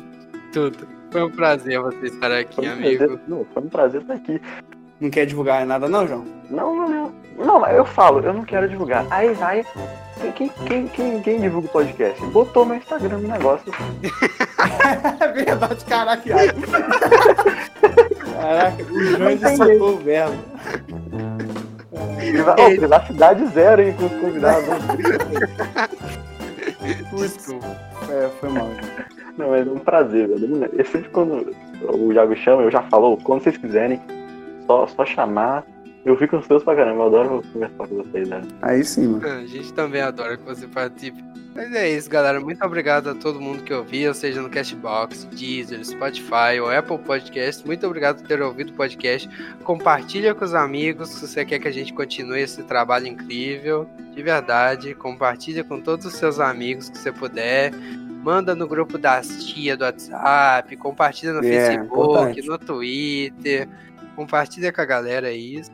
Tudo. Foi um prazer você estar aqui, Foi um amigo. prazer, não, foi um prazer estar aqui. Não quer divulgar nada, não, João? Não, não, não. Não, mas eu falo, eu não quero divulgar. Aí vai. Quem, quem, quem, quem, divulga o podcast? Botou meu Instagram no negócio. É verdade, caraca. Caraca, o entendi. soltou o verbo. Privacidade zero, hein, com os convidados. Desculpa. É, foi mal. Não, mas é um prazer, velho. Eu sempre quando o Iago chama, eu já falou, quando vocês quiserem, só, só chamar. Eu fico ansioso pra caramba, eu adoro conversar com vocês, né? Aí sim, mano. A gente também adora que você participe. Mas é isso, galera. Muito obrigado a todo mundo que ouviu, seja no Cashbox, Deezer, Spotify ou Apple Podcast. Muito obrigado por ter ouvido o podcast. Compartilha com os amigos se você quer que a gente continue esse trabalho incrível. De verdade, compartilha com todos os seus amigos que você puder. Manda no grupo das tia do WhatsApp, compartilha no É, Facebook, importante. no Twitter. Compartilha com a galera isso.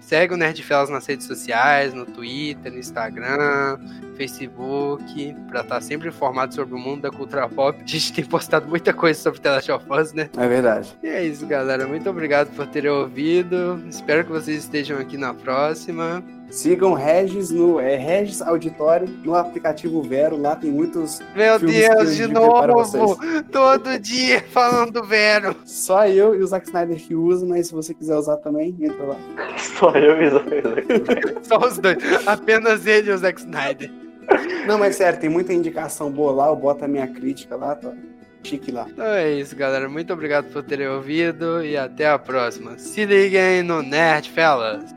Segue o Nerdfellas nas redes sociais, no Twitter, no Instagram, Facebook, pra estar sempre informado sobre o mundo da cultura pop. A gente tem postado muita coisa sobre The Last of Us, né? É verdade. E é isso, galera. Muito obrigado por terem ouvido. Espero que vocês estejam aqui na próxima. Sigam Regis no é, Regis Auditório no aplicativo Vero. Lá tem muitos. Meu Deus, de novo! Todo dia falando do Vero. Só eu e o Zack Snyder que usam, mas se você quiser usar também, entra lá. Só eu e os Só os dois. Apenas ele e o Zack Snyder. Não, mas sério, tem muita indicação boa lá. Eu boto a minha crítica lá, tá chique lá. Então é isso, galera. Muito obrigado por terem ouvido e até a próxima. Se liguem no Nerd Fellas.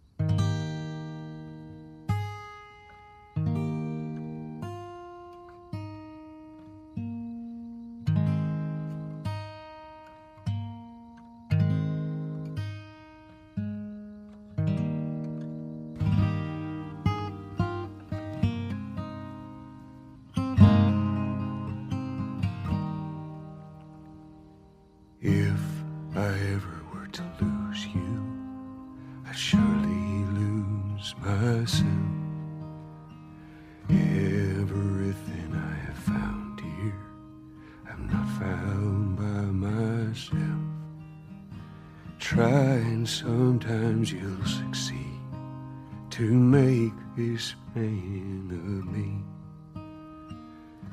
enemy.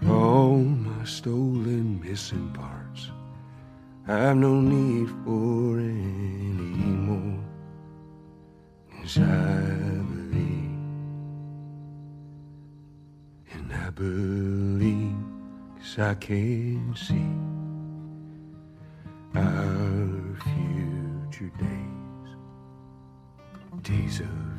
All my stolen missing parts, I've no need for any more. Cause I believe, and I believe, cause I can see our future days, days of